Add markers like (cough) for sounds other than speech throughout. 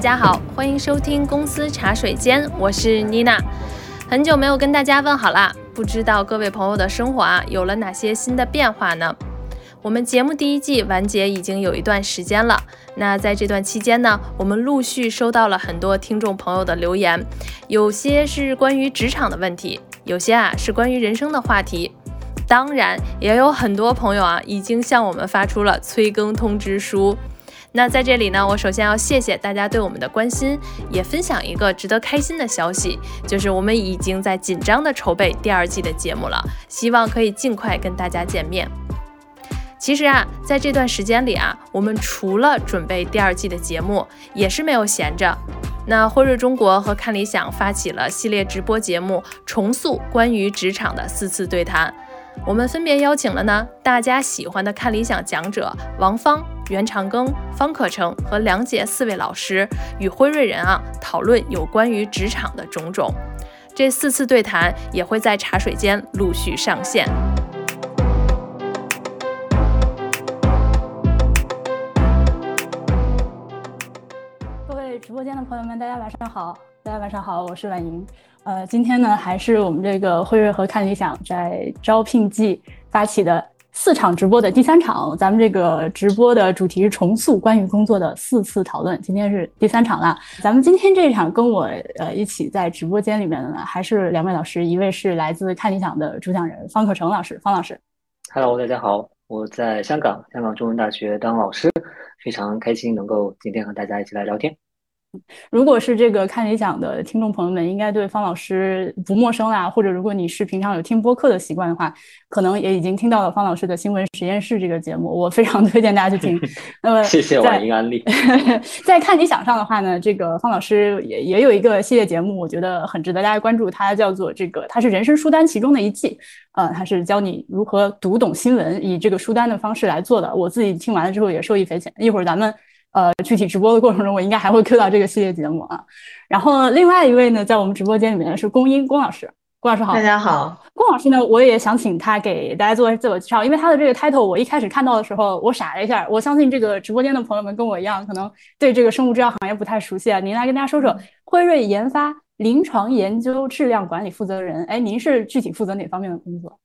大家好，欢迎收听公司茶水间，我是妮娜。很久没有跟大家问好啦，不知道各位朋友的生活啊有了哪些新的变化呢？我们节目第一季完结已经有一段时间了，那在这段期间呢，我们陆续收到了很多听众朋友的留言，有些是关于职场的问题，有些啊是关于人生的话题。当然，也有很多朋友啊已经向我们发出了催更通知书。那在这里呢，我首先要谢谢大家对我们的关心，也分享一个值得开心的消息，就是我们已经在紧张的筹备第二季的节目了，希望可以尽快跟大家见面。其实啊，在这段时间里啊，我们除了准备第二季的节目，也是没有闲着。那辉瑞中国和看理想发起了系列直播节目，重塑关于职场的四次对谈。我们分别邀请了呢大家喜欢的看理想讲者王芳、袁长庚、方可成和梁杰四位老师，与辉瑞人啊讨论有关于职场的种种。这四次对谈也会在茶水间陆续上线。各位直播间的朋友们，大家晚上好！大家晚上好，我是婉莹。呃，今天呢，还是我们这个辉瑞和看理想在招聘季发起的四场直播的第三场。咱们这个直播的主题是重塑关于工作的四次讨论，今天是第三场了。咱们今天这一场跟我呃一起在直播间里面的呢，还是两位老师，一位是来自看理想的主讲人方可成老师，方老师。Hello，大家好，我在香港，香港中文大学当老师，非常开心能够今天和大家一起来聊天。如果是这个看理想的听众朋友们，应该对方老师不陌生啦。或者如果你是平常有听播客的习惯的话，可能也已经听到了方老师的新闻实验室这个节目，我非常推荐大家去听。(laughs) 那么谢谢婉莹安利。(laughs) 在看理想上的话呢，这个方老师也也有一个系列节目，我觉得很值得大家关注，它叫做这个，它是人生书单其中的一季，呃，它是教你如何读懂新闻，以这个书单的方式来做的。我自己听完了之后也受益匪浅。一会儿咱们。呃，具体直播的过程中，我应该还会 Q 到这个系列节目啊。然后另外一位呢，在我们直播间里面是龚英龚老师，龚老师好，大家好。龚老师呢，我也想请他给大家做自我介绍，因为他的这个 title 我一开始看到的时候，我傻了一下。我相信这个直播间的朋友们跟我一样，可能对这个生物制药行业不太熟悉啊。您来跟大家说说，辉瑞研发临床研究质量管理负责人，哎，您是具体负责哪方面的工作？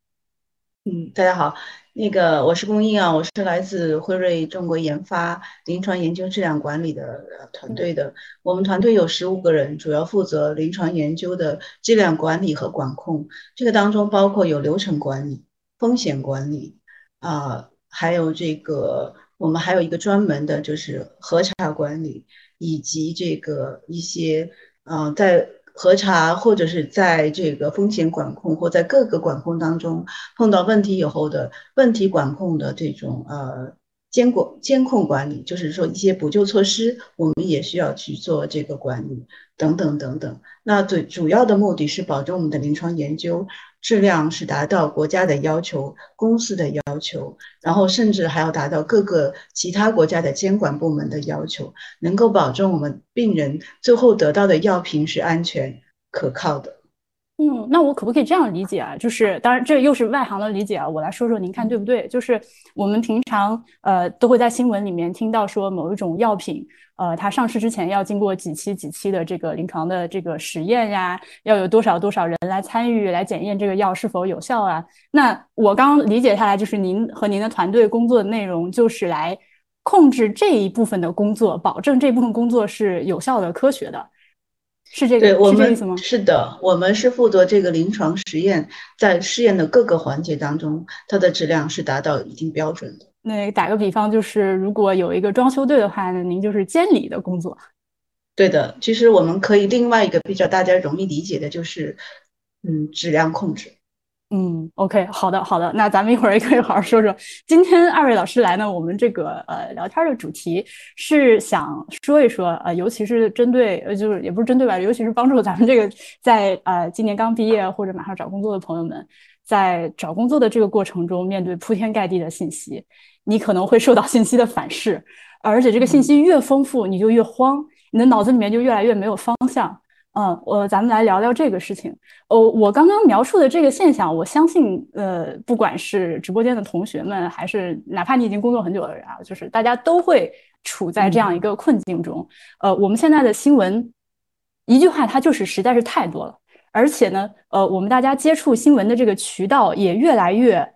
嗯，大家好。那个我是龚英啊，我是来自辉瑞中国研发临床研究质量管理的团队的。我们团队有十五个人，主要负责临床研究的质量管理和管控。这个当中包括有流程管理、风险管理啊，还有这个我们还有一个专门的就是核查管理，以及这个一些嗯在。核查或者是在这个风险管控或在各个管控当中碰到问题以后的问题管控的这种呃监管监控管理，就是说一些补救措施，我们也需要去做这个管理等等等等。那最主要的目的是保证我们的临床研究。质量是达到国家的要求、公司的要求，然后甚至还要达到各个其他国家的监管部门的要求，能够保证我们病人最后得到的药品是安全可靠的。嗯，那我可不可以这样理解啊？就是当然这又是外行的理解啊，我来说说，您看对不对？就是我们平常呃都会在新闻里面听到说某一种药品，呃，它上市之前要经过几期几期的这个临床的这个实验呀，要有多少多少人来参与来检验这个药是否有效啊？那我刚理解下来，就是您和您的团队工作的内容就是来控制这一部分的工作，保证这部分工作是有效的、科学的。是这个，是这意思吗？是的，我们是负责这个临床实验，在试验的各个环节当中，它的质量是达到一定标准的。那打个比方，就是如果有一个装修队的话，那您就是监理的工作。对的，其实我们可以另外一个比较大家容易理解的就是，嗯，质量控制。嗯，OK，好的，好的，那咱们一会儿也可以好好说说。今天二位老师来呢，我们这个呃聊天的主题是想说一说，呃，尤其是针对呃，就是也不是针对吧，尤其是帮助咱们这个在呃今年刚毕业或者马上找工作的朋友们，在找工作的这个过程中，面对铺天盖地的信息，你可能会受到信息的反噬，而且这个信息越丰富，你就越慌，你的脑子里面就越来越没有方向。嗯，我咱们来聊聊这个事情。哦，我刚刚描述的这个现象，我相信，呃，不管是直播间的同学们，还是哪怕你已经工作很久的人啊，就是大家都会处在这样一个困境中。呃，我们现在的新闻，一句话，它就是实在是太多了，而且呢，呃，我们大家接触新闻的这个渠道也越来越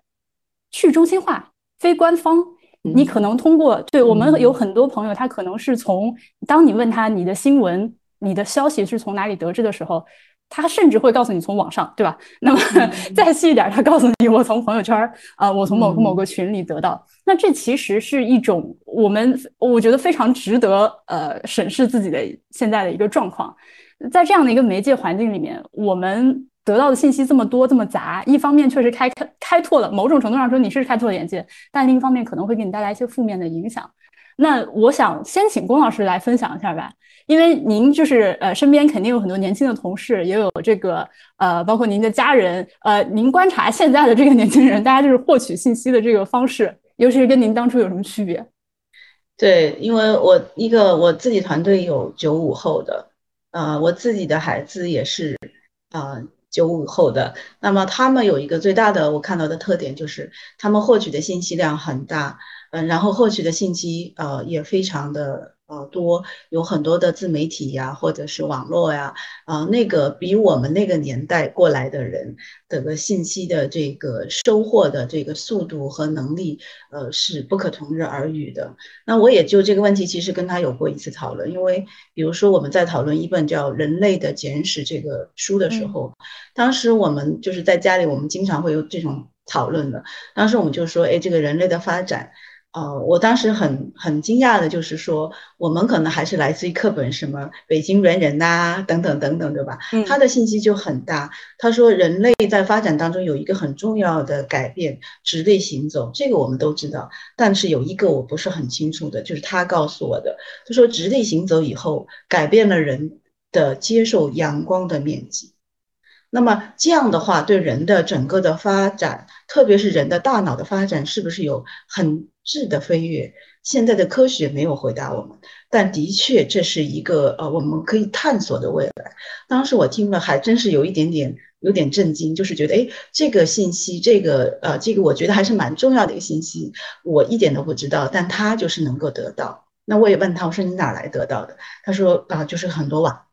去中心化、非官方。你可能通过对我们有很多朋友，他可能是从当你问他你的新闻、你的消息是从哪里得知的时候。他甚至会告诉你从网上，对吧？那么 (laughs) 再细一点，他告诉你我从朋友圈啊，我从某个某个群里得到。那这其实是一种我们我觉得非常值得呃审视自己的现在的一个状况。在这样的一个媒介环境里面，我们得到的信息这么多这么杂，一方面确实开开开拓了某种程度上说你是开拓了眼界，但另一方面可能会给你带来一些负面的影响。那我想先请龚老师来分享一下吧。因为您就是呃，身边肯定有很多年轻的同事，也有这个呃，包括您的家人，呃，您观察现在的这个年轻人，大家就是获取信息的这个方式，尤其是跟您当初有什么区别？对，因为我一个我自己团队有九五后的，呃，我自己的孩子也是啊九五后的，那么他们有一个最大的我看到的特点就是他们获取的信息量很大，嗯，然后获取的信息呃也非常的。呃，多有很多的自媒体呀，或者是网络呀，啊，那个比我们那个年代过来的人的个信息的这个收获的这个速度和能力，呃，是不可同日而语的。那我也就这个问题，其实跟他有过一次讨论，因为比如说我们在讨论一本叫《人类的简史》这个书的时候，当时我们就是在家里，我们经常会有这种讨论的。当时我们就说，哎，这个人类的发展。哦，我当时很很惊讶的，就是说，我们可能还是来自于课本，什么北京猿人呐，等等等等，对吧？嗯，他的信息就很大。他说，人类在发展当中有一个很重要的改变，直立行走，这个我们都知道。但是有一个我不是很清楚的，就是他告诉我的，他说，直立行走以后，改变了人的接受阳光的面积。那么这样的话，对人的整个的发展，特别是人的大脑的发展，是不是有很？质的飞跃，现在的科学没有回答我们，但的确这是一个呃我们可以探索的未来。当时我听了还真是有一点点有点震惊，就是觉得哎，这个信息，这个呃这个我觉得还是蛮重要的一个信息，我一点都不知道，但他就是能够得到。那我也问他，我说你哪来得到的？他说啊，就是很多网。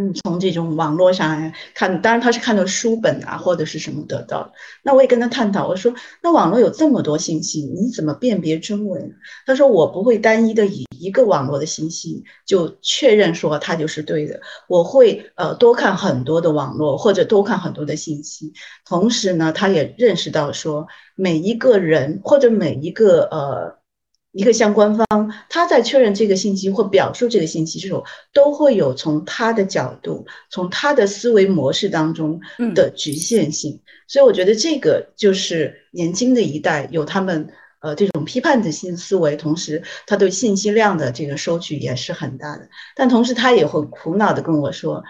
嗯，从这种网络上看，当然他是看到书本啊，或者是什么得到的。那我也跟他探讨，我说，那网络有这么多信息，你怎么辨别真伪？他说，我不会单一的以一个网络的信息就确认说它就是对的，我会呃多看很多的网络或者多看很多的信息。同时呢，他也认识到说，每一个人或者每一个呃。一个相关方，他在确认这个信息或表述这个信息时候，都会有从他的角度、从他的思维模式当中的局限性。所以，我觉得这个就是年轻的一代有他们呃这种批判的新思维，同时他对信息量的这个收取也是很大的。但同时，他也会苦恼的跟我说：“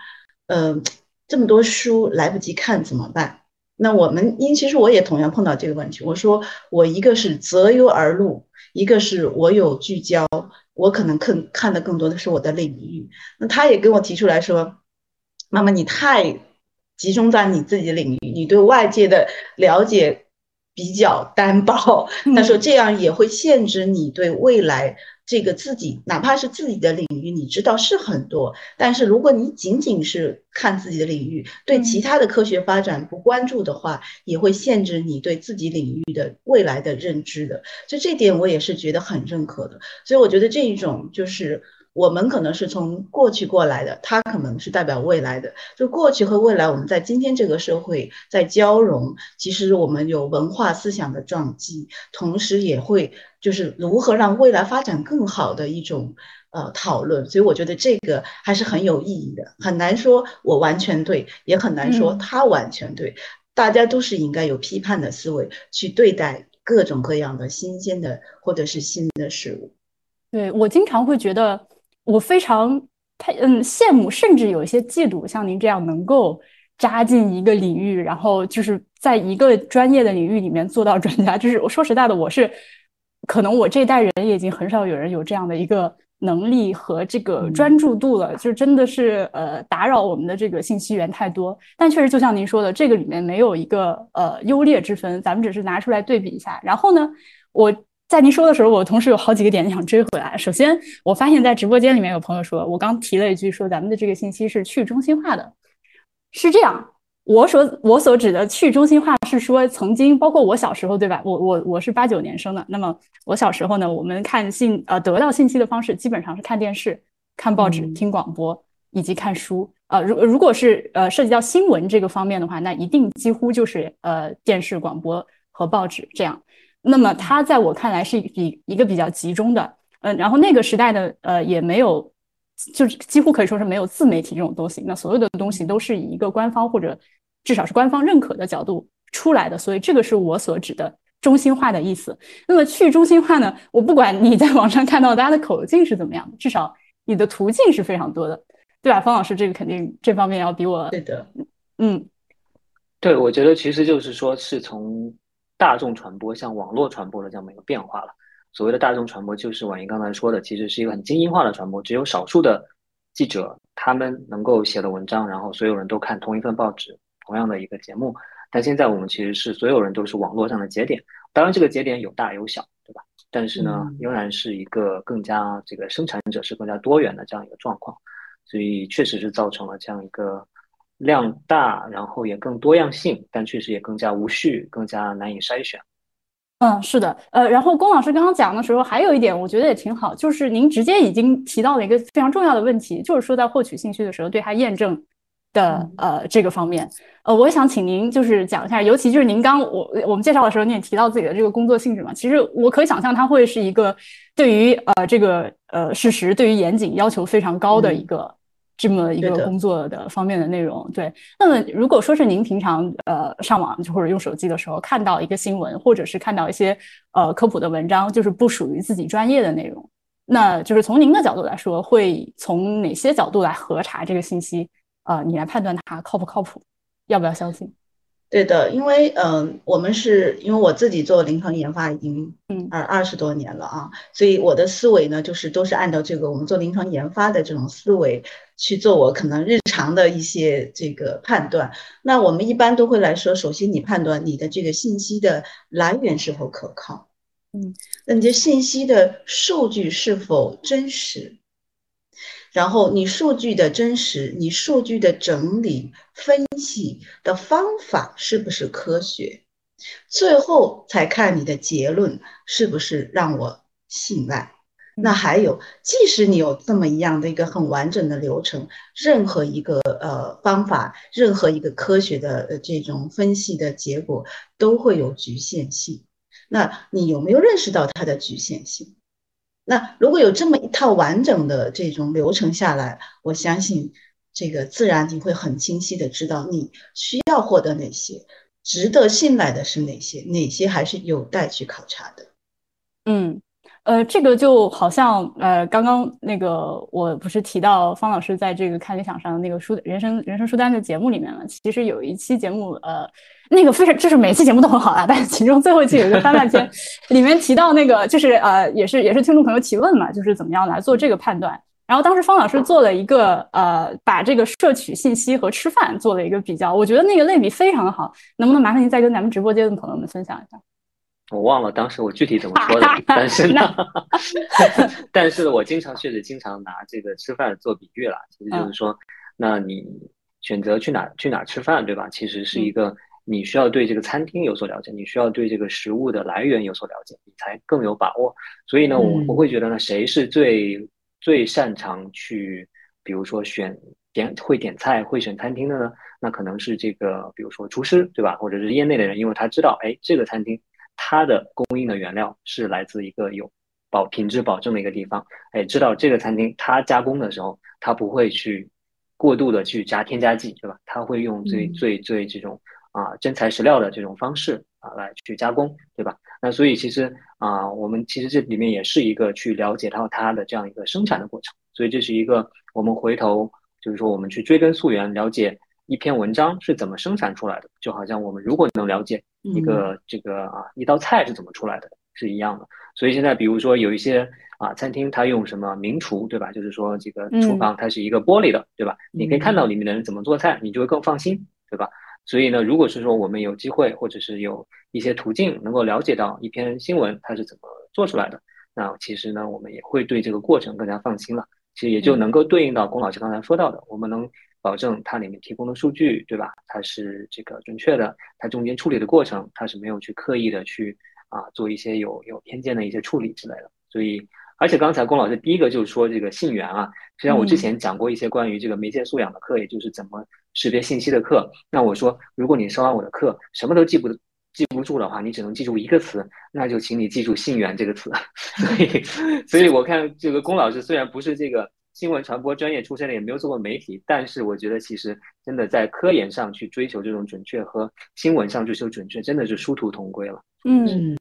嗯，这么多书来不及看怎么办？”那我们因其实我也同样碰到这个问题。我说我一个是择优而录。一个是我有聚焦，我可能更看的更多的是我的领域。那他也跟我提出来说：“妈妈，你太集中在你自己的领域，你对外界的了解比较单薄。(laughs) ”他说这样也会限制你对未来。这个自己哪怕是自己的领域，你知道是很多，但是如果你仅仅是看自己的领域，对其他的科学发展不关注的话，也会限制你对自己领域的未来的认知的。所以这点我也是觉得很认可的。所以我觉得这一种就是。我们可能是从过去过来的，它可能是代表未来的。就过去和未来，我们在今天这个社会在交融。其实我们有文化思想的撞击，同时也会就是如何让未来发展更好的一种呃讨论。所以我觉得这个还是很有意义的。很难说我完全对，也很难说他完全对。大家都是应该有批判的思维去对待各种各样的新鲜的或者是新的事物。对我经常会觉得。我非常太嗯羡慕，甚至有一些嫉妒，像您这样能够扎进一个领域，然后就是在一个专业的领域里面做到专家。就是我说实在的，我是可能我这一代人也已经很少有人有这样的一个能力和这个专注度了。就真的是呃打扰我们的这个信息源太多。但确实就像您说的，这个里面没有一个呃优劣之分，咱们只是拿出来对比一下。然后呢，我在您说的时候，我同时有好几个点想追回来。首先，我发现在直播间里面有朋友说，我刚提了一句说咱们的这个信息是去中心化的，是这样。我所我所指的去中心化是说，曾经包括我小时候，对吧？我我我是八九年生的，那么我小时候呢，我们看信呃得到信息的方式基本上是看电视、看报纸、听广播以及看书。呃，如如果是呃涉及到新闻这个方面的话，那一定几乎就是呃电视、广播和报纸这样。那么它在我看来是比一个比较集中的，嗯，然后那个时代的呃也没有，就是几乎可以说是没有自媒体这种东西，那所有的东西都是以一个官方或者。至少是官方认可的角度出来的，所以这个是我所指的中心化的意思。那么去中心化呢？我不管你在网上看到大家的口径是怎么样的，至少你的途径是非常多的，对吧？方老师，这个肯定这方面要比我对的，嗯，对，我觉得其实就是说是从大众传播向网络传播的这么一个变化了。所谓的大众传播，就是婉莹刚才说的，其实是一个很精英化的传播，只有少数的记者他们能够写的文章，然后所有人都看同一份报纸。同样的一个节目，但现在我们其实是所有人都是网络上的节点，当然这个节点有大有小，对吧？但是呢，仍然是一个更加这个生产者是更加多元的这样一个状况，所以确实是造成了这样一个量大，然后也更多样性，但确实也更加无序，更加难以筛选。嗯，是的，呃，然后龚老师刚刚讲的时候，还有一点我觉得也挺好，就是您直接已经提到了一个非常重要的问题，就是说在获取信息的时候，对它验证。的呃这个方面，呃，我想请您就是讲一下，尤其就是您刚我我们介绍的时候，你也提到自己的这个工作性质嘛。其实我可以想象，它会是一个对于呃这个呃事实、对于严谨要求非常高的一个这么一个工作的方面的内容。对，那么如果说是您平常呃上网就或者用手机的时候看到一个新闻，或者是看到一些呃科普的文章，就是不属于自己专业的内容，那就是从您的角度来说，会从哪些角度来核查这个信息？啊，你来判断它靠不靠谱，要不要相信？对的，因为嗯，我们是因为我自己做临床研发已经嗯二二十多年了啊，所以我的思维呢，就是都是按照这个我们做临床研发的这种思维去做我可能日常的一些这个判断。那我们一般都会来说，首先你判断你的这个信息的来源是否可靠，嗯，那你的信息的数据是否真实？然后你数据的真实，你数据的整理分析的方法是不是科学？最后才看你的结论是不是让我信赖。那还有，即使你有这么一样的一个很完整的流程，任何一个呃方法，任何一个科学的这种分析的结果都会有局限性。那你有没有认识到它的局限性？那如果有这么一套完整的这种流程下来，我相信这个自然你会很清晰的知道你需要获得哪些，值得信赖的是哪些，哪些还是有待去考察的。嗯。呃，这个就好像呃，刚刚那个我不是提到方老师在这个看理想上的那个书人生人生书单的节目里面了。其实有一期节目，呃，那个非常就是每期节目都很好啊，但是其中最后一期有一个翻半天，(laughs) 里面提到那个就是呃，也是也是听众朋友提问嘛，就是怎么样来做这个判断。然后当时方老师做了一个呃，把这个摄取信息和吃饭做了一个比较，我觉得那个类比非常的好，能不能麻烦您再跟咱们直播间的朋友们分享一下？我忘了当时我具体怎么说的，(laughs) 但是呢，(laughs) 但是我经常确实经常拿这个吃饭做比喻了，其实就是说，那你选择去哪去哪吃饭，对吧？其实是一个你需要对这个餐厅有所了解，你需要对这个食物的来源有所了解，你才更有把握。所以呢，我我会觉得呢，谁是最最擅长去，比如说选点会点菜、会选餐厅的呢？那可能是这个，比如说厨师，对吧？或者是业内的人，因为他知道，哎，这个餐厅。它的供应的原料是来自一个有保品质保证的一个地方，哎，知道这个餐厅它加工的时候，它不会去过度的去加添加剂，对吧？它会用最最最这种啊真材实料的这种方式啊来去加工，对吧？那所以其实啊，我们其实这里面也是一个去了解到它的这样一个生产的过程，所以这是一个我们回头就是说我们去追根溯源了解。一篇文章是怎么生产出来的？就好像我们如果能了解一个这个啊一道菜是怎么出来的，是一样的。所以现在比如说有一些啊餐厅，它用什么名厨，对吧？就是说这个厨房它是一个玻璃的，对吧？你可以看到里面的人怎么做菜，你就会更放心，对吧？所以呢，如果是说我们有机会或者是有一些途径能够了解到一篇新闻它是怎么做出来的。那其实呢，我们也会对这个过程更加放心了。其实也就能够对应到龚老师刚才说到的，我们能保证它里面提供的数据，对吧？它是这个准确的，它中间处理的过程，它是没有去刻意的去啊做一些有有偏见的一些处理之类的。所以，而且刚才龚老师第一个就是说这个信源啊，实际上我之前讲过一些关于这个媒介素养的课，也就是怎么识别信息的课。那我说，如果你上完我的课，什么都记不记不住的话，你只能记住一个词，那就请你记住“信源”这个词。(laughs) 所以，所以我看这个龚老师虽然不是这个新闻传播专业出身的，也没有做过媒体，但是我觉得其实真的在科研上去追求这种准确和新闻上追求准确，真的是殊途同归了。嗯，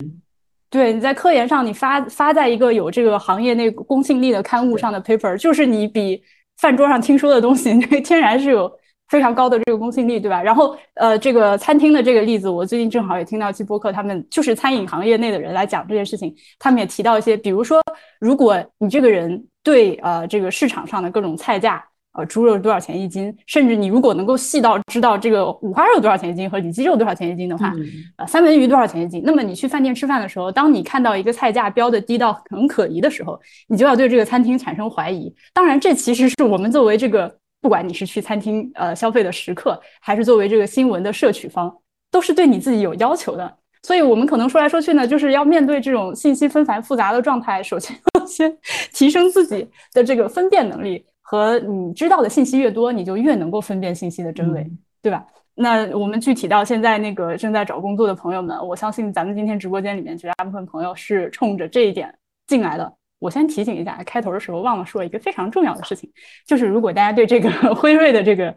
对，你在科研上你发发在一个有这个行业内公信力的刊物上的 paper，就是你比饭桌上听说的东西，那 (laughs) 天然是有。非常高的这个公信力，对吧？然后，呃，这个餐厅的这个例子，我最近正好也听到期播客，他们就是餐饮行业内的人来讲这件事情，他们也提到一些，比如说，如果你这个人对呃这个市场上的各种菜价，呃，猪肉多少钱一斤，甚至你如果能够细到知道这个五花肉多少钱一斤和里脊肉多少钱一斤的话，呃，三文鱼多少钱一斤，那么你去饭店吃饭的时候，当你看到一个菜价标的低到很可疑的时候，你就要对这个餐厅产生怀疑。当然，这其实是我们作为这个。不管你是去餐厅呃消费的食客，还是作为这个新闻的摄取方，都是对你自己有要求的。所以，我们可能说来说去呢，就是要面对这种信息纷繁复杂的状态，首先要 (laughs) 先提升自己的这个分辨能力。和你知道的信息越多，你就越能够分辨信息的真伪，对吧？那我们具体到现在那个正在找工作的朋友们，我相信咱们今天直播间里面绝大部分朋友是冲着这一点进来的。我先提醒一下，开头的时候忘了说一个非常重要的事情，就是如果大家对这个 (laughs) 辉瑞的这个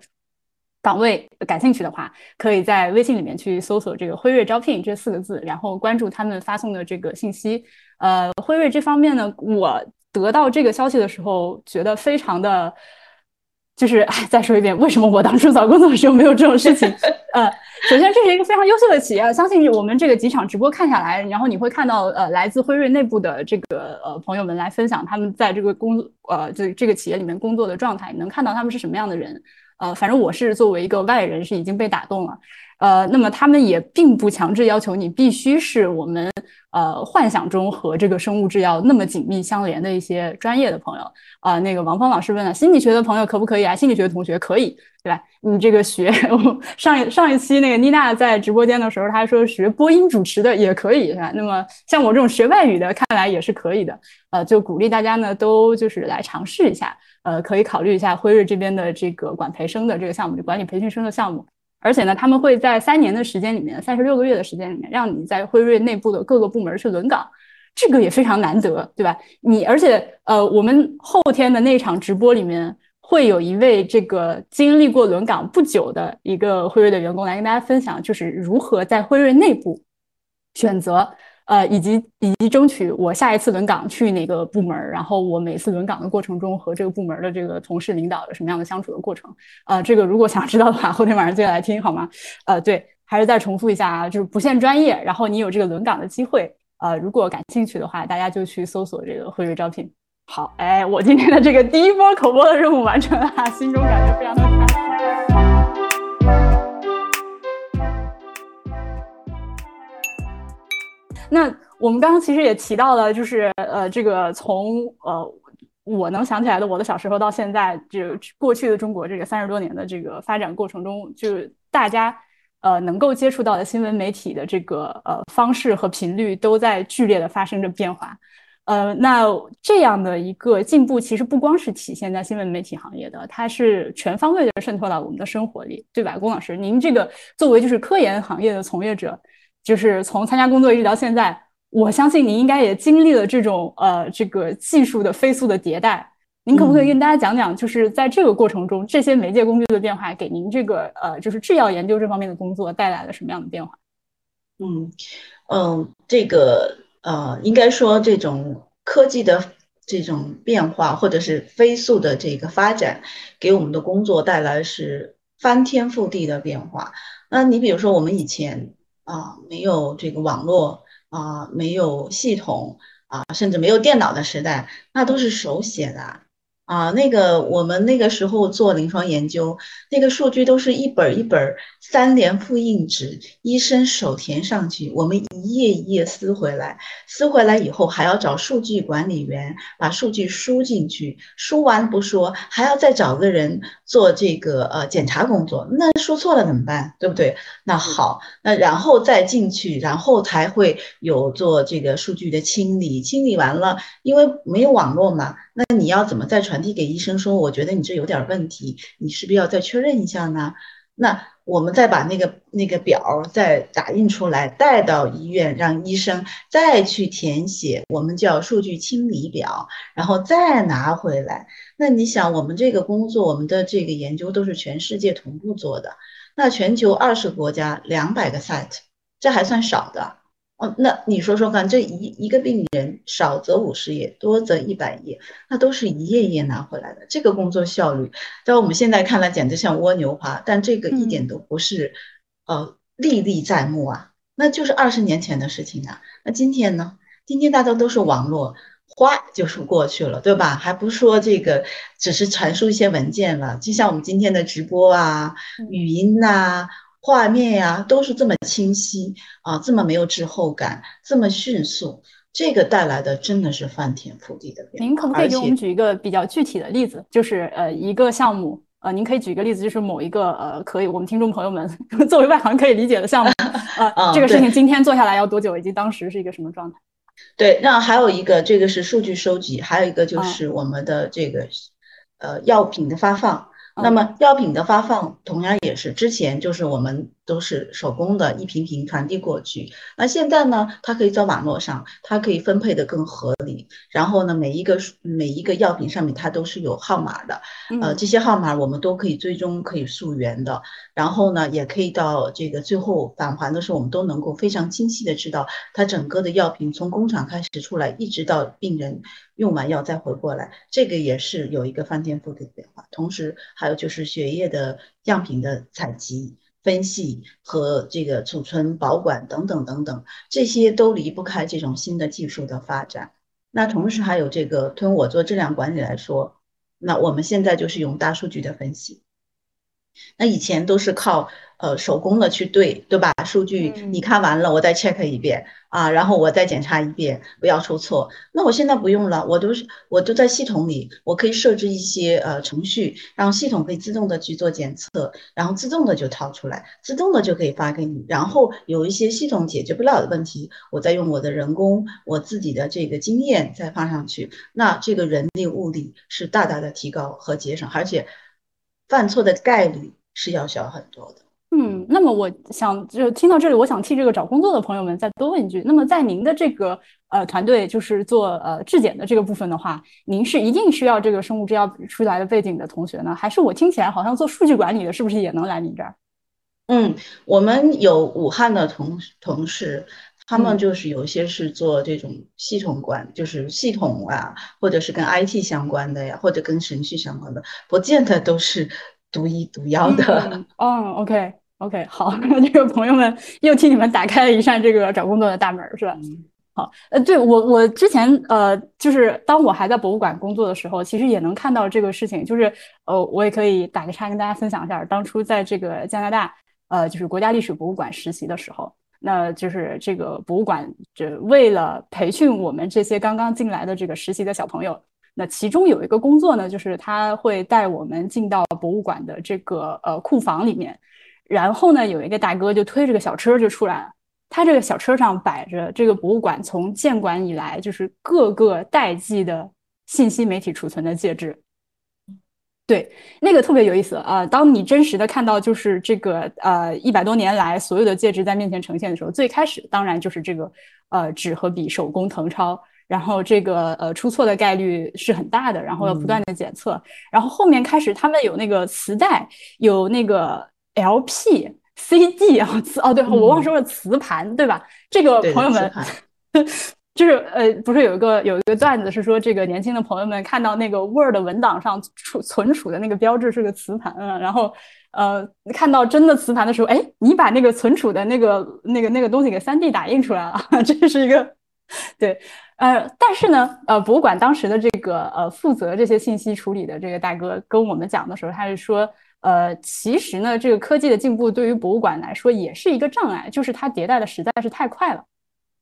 岗位感兴趣的话，可以在微信里面去搜索这个“辉瑞招聘”这四个字，然后关注他们发送的这个信息。呃，辉瑞这方面呢，我得到这个消息的时候，觉得非常的。就是，再说一遍，为什么我当初找工作的时候没有这种事情？呃，(laughs) 首先这是一个非常优秀的企业，相信我们这个几场直播看下来，然后你会看到，呃，来自辉瑞内部的这个呃朋友们来分享他们在这个工呃这这个企业里面工作的状态，你能看到他们是什么样的人。呃，反正我是作为一个外人是已经被打动了。呃，那么他们也并不强制要求你必须是我们。呃，幻想中和这个生物制药那么紧密相连的一些专业的朋友啊，那个王峰老师问了，心理学的朋友可不可以啊？心理学同学可以，对吧？你这个学上一上一期那个妮娜在直播间的时候，她说学播音主持的也可以，是吧？那么像我这种学外语的，看来也是可以的。呃，就鼓励大家呢，都就是来尝试一下，呃，可以考虑一下辉瑞这边的这个管培生的这个项目，就管理培训生的项目。而且呢，他们会在三年的时间里面，三十六个月的时间里面，让你在辉瑞内部的各个部门去轮岗，这个也非常难得，对吧？你而且呃，我们后天的那场直播里面，会有一位这个经历过轮岗不久的一个辉瑞的员工来跟大家分享，就是如何在辉瑞内部选择。呃，以及以及争取我下一次轮岗去哪个部门，然后我每次轮岗的过程中和这个部门的这个同事领导有什么样的相处的过程？呃，这个如果想知道的话，(laughs) 后天晚上记得来听好吗？呃，对，还是再重复一下啊，就是不限专业，然后你有这个轮岗的机会，呃，如果感兴趣的话，大家就去搜索这个辉瑞招聘。好，哎，我今天的这个第一波口播的任务完成了，心中感觉非常的那我们刚刚其实也提到了，就是呃，这个从呃我能想起来的我的小时候到现在，就过去的中国这个三十多年的这个发展过程中，就大家呃能够接触到的新闻媒体的这个呃方式和频率都在剧烈的发生着变化。呃，那这样的一个进步，其实不光是体现在新闻媒体行业的，它是全方位的渗透到我们的生活里，对吧？龚老师，您这个作为就是科研行业的从业者。就是从参加工作一直到现在，我相信您应该也经历了这种呃这个技术的飞速的迭代。您可不可以跟大家讲讲，就是在这个过程中，这些媒介工具的变化给您这个呃就是制药研究这方面的工作带来了什么样的变化？嗯嗯，这个呃应该说这种科技的这种变化或者是飞速的这个发展，给我们的工作带来是翻天覆地的变化。那你比如说我们以前。啊，没有这个网络啊，没有系统啊，甚至没有电脑的时代，那都是手写的啊，那个我们那个时候做临床研究，那个数据都是一本一本三联复印纸，医生手填上去，我们一页一页撕回来，撕回来以后还要找数据管理员把数据输进去，输完不说，还要再找个人做这个呃检查工作，那输错了怎么办？对不对？那好，那然后再进去，然后才会有做这个数据的清理，清理完了，因为没有网络嘛。那你要怎么再传递给医生说？我觉得你这有点问题，你是不是要再确认一下呢？那我们再把那个那个表再打印出来，带到医院，让医生再去填写，我们叫数据清理表，然后再拿回来。那你想，我们这个工作，我们的这个研究都是全世界同步做的，那全球二十个国家，两百个 site，这还算少的。哦，那你说说看，这一一个病人少则五十页，多则一百页，那都是一页页拿回来的。这个工作效率，在我们现在看来简直像蜗牛爬，但这个一点都不是，呃，历历在目啊。那就是二十年前的事情啊。那今天呢？今天大家都是网络，哗就是过去了，对吧？还不说这个，只是传输一些文件了。就像我们今天的直播啊，语音呐。画面呀，都是这么清晰啊，这么没有滞后感，这么迅速，这个带来的真的是翻天覆地的变化。您可不可以给我们举一个比较具体的例子？就是呃，一个项目，呃，您可以举一个例子，就是某一个呃，可以我们听众朋友们 (laughs) 作为外行可以理解的项目，(laughs) 呃，这个事情今天做下来要多久，以及当时是一个什么状态？(laughs) 对，那还有一个，这个是数据收集，还有一个就是我们的这个呃药品的发放。那么药品的发放同样也是之前就是我们。都是手工的，一瓶瓶传递过去。那现在呢？它可以在网络上，它可以分配的更合理。然后呢，每一个每一个药品上面它都是有号码的，呃，这些号码我们都可以追踪，可以溯源的。然后呢，也可以到这个最后返还的时候，我们都能够非常清晰的知道它整个的药品从工厂开始出来，一直到病人用完药再回过来，这个也是有一个翻天覆地的变化。同时，还有就是血液的样品的采集。分析和这个储存、保管等等等等，这些都离不开这种新的技术的发展。那同时还有这个，从我做质量管理来说，那我们现在就是用大数据的分析。那以前都是靠呃手工的去对，对吧？数据你看完了，我再 check 一遍啊，然后我再检查一遍，不要出错。那我现在不用了，我都是我都在系统里，我可以设置一些呃程序，让系统可以自动的去做检测，然后自动的就掏出来，自动的就可以发给你。然后有一些系统解决不了的问题，我再用我的人工，我自己的这个经验再放上去，那这个人力物力是大大的提高和节省，而且。犯错的概率是要小很多的。嗯，那么我想就听到这里，我想替这个找工作的朋友们再多问一句：那么在您的这个呃团队，就是做呃质检的这个部分的话，您是一定需要这个生物制药出来的背景的同学呢，还是我听起来好像做数据管理的，是不是也能来您这儿？嗯，我们有武汉的同同事。他们就是有些是做这种系统管，就是系统啊，或者是跟 IT 相关的呀，或者跟程序相关的，不见得都是独一独药的。嗯，OK OK，(laughs) 好，这个朋友们又替你们打开了一扇这个找工作的大门，是吧？好，呃，对我我之前呃，就是当我还在博物馆工作的时候，其实也能看到这个事情，就是呃，我也可以打个岔跟大家分享一下，当初在这个加拿大，呃，就是国家历史博物馆实习的时候。那就是这个博物馆，这为了培训我们这些刚刚进来的这个实习的小朋友，那其中有一个工作呢，就是他会带我们进到博物馆的这个呃库房里面，然后呢，有一个大哥就推着个小车就出来了，他这个小车上摆着这个博物馆从建馆以来就是各个代际的信息媒体储存的介质。对，那个特别有意思啊！当你真实的看到就是这个呃一百多年来所有的介质在面前呈现的时候，最开始当然就是这个呃纸和笔手工誊抄，然后这个呃出错的概率是很大的，然后要不断的检测，然后后面开始他们有那个磁带，有那个 LP、CD 啊，磁哦对，我忘说了磁盘对吧？这个朋友们。就是呃，不是有一个有一个段子是说，这个年轻的朋友们看到那个 Word 文档上储存储的那个标志是个磁盘啊，然后呃，看到真的磁盘的时候，哎，你把那个存储的那个那个那个东西给 3D 打印出来了，(laughs) 这是一个对，呃，但是呢，呃，博物馆当时的这个呃负责这些信息处理的这个大哥跟我们讲的时候，他是说，呃，其实呢，这个科技的进步对于博物馆来说也是一个障碍，就是它迭代的实在是太快了。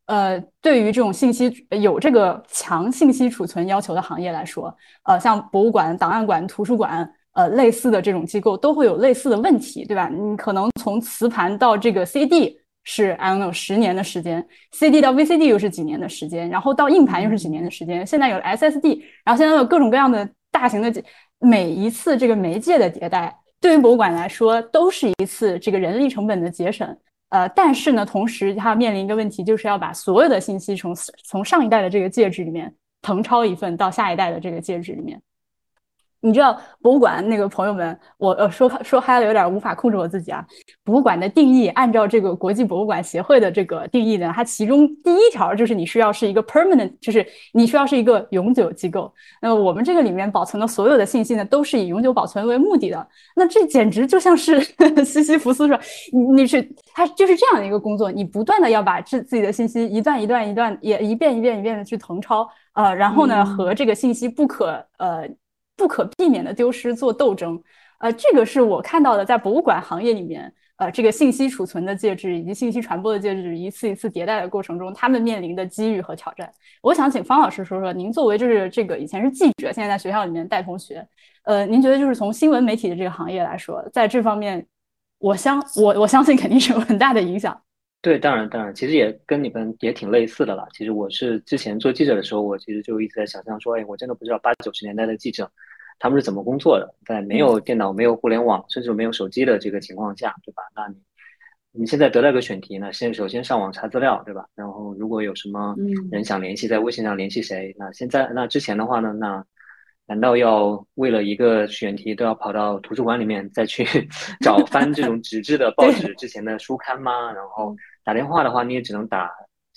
呃，对于这种信息有这个强信息储存要求的行业来说，呃，像博物馆、档案馆、图书馆，呃，类似的这种机构都会有类似的问题，对吧？你可能从磁盘到这个 CD。是 I don't know 十年的时间，CD 到 VCD 又是几年的时间，然后到硬盘又是几年的时间。现在有 SSD，然后现在有各种各样的大型的，每一次这个媒介的迭代，对于博物馆来说都是一次这个人力成本的节省。呃，但是呢，同时它面临一个问题，就是要把所有的信息从从上一代的这个介质里面誊抄一份到下一代的这个介质里面。你知道博物馆那个朋友们，我呃说说嗨了，有点无法控制我自己啊。博物馆的定义，按照这个国际博物馆协会的这个定义呢，它其中第一条就是你需要是一个 permanent，就是你需要是一个永久机构。那么我们这个里面保存的所有的信息呢，都是以永久保存为目的的。那这简直就像是 (laughs) 西西弗斯说，你你是它就是这样的一个工作，你不断的要把自自己的信息一段一段一段也一遍一遍一遍的去誊抄，呃，然后呢和这个信息不可呃。不可避免的丢失做斗争，呃，这个是我看到的，在博物馆行业里面，呃，这个信息储存的介质以及信息传播的介质一次一次迭代的过程中，他们面临的机遇和挑战。我想请方老师说说，您作为就是这个以前是记者，现在在学校里面带同学，呃，您觉得就是从新闻媒体的这个行业来说，在这方面，我相我我相信肯定是有很大的影响。对，当然当然，其实也跟你们也挺类似的了。其实我是之前做记者的时候，我其实就一直在想象说，哎，我真的不知道八九十年代的记者。他们是怎么工作的？在没有电脑、没有互联网，甚至没有手机的这个情况下，对吧？那你你现在得到一个选题呢，先首先上网查资料，对吧？然后如果有什么人想联系，在微信上联系谁？那现在那之前的话呢？那难道要为了一个选题都要跑到图书馆里面再去 (laughs) 找翻这种纸质的报纸之前的书刊吗？然后打电话的话，你也只能打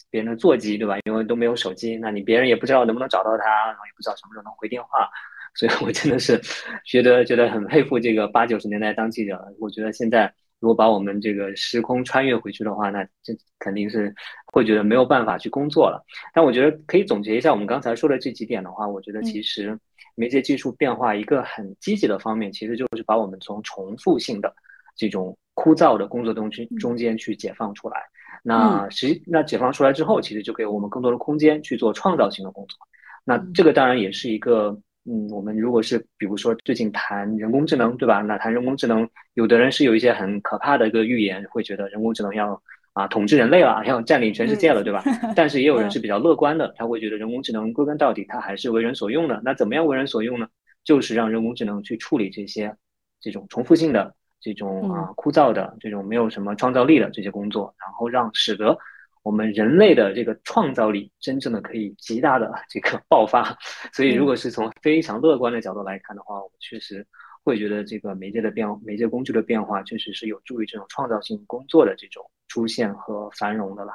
别人的座机，对吧？因为都没有手机，那你别人也不知道能不能找到他，然后也不知道什么时候能回电话。所以我真的是觉得觉得很佩服这个八九十年代当记者。我觉得现在如果把我们这个时空穿越回去的话，那这肯定是会觉得没有办法去工作了。但我觉得可以总结一下我们刚才说的这几点的话，我觉得其实媒介技术变化一个很积极的方面，其实就是把我们从重复性的这种枯燥的工作中去中间去解放出来。那实际那解放出来之后，其实就给我们更多的空间去做创造性的工作。那这个当然也是一个。嗯，我们如果是比如说最近谈人工智能，对吧？那谈人工智能，有的人是有一些很可怕的一个预言，会觉得人工智能要啊统治人类了，要占领全世界了，对吧？但是也有人是比较乐观的，他会觉得人工智能归根到底它还是为人所用的。那怎么样为人所用呢？就是让人工智能去处理这些这种重复性的、这种啊枯燥的、这种没有什么创造力的这些工作，然后让使得。我们人类的这个创造力真正的可以极大的这个爆发，(laughs) 所以如果是从非常乐观的角度来看的话，我们确实会觉得这个媒介的变媒介工具的变化确实是有助于这种创造性工作的这种出现和繁荣的了。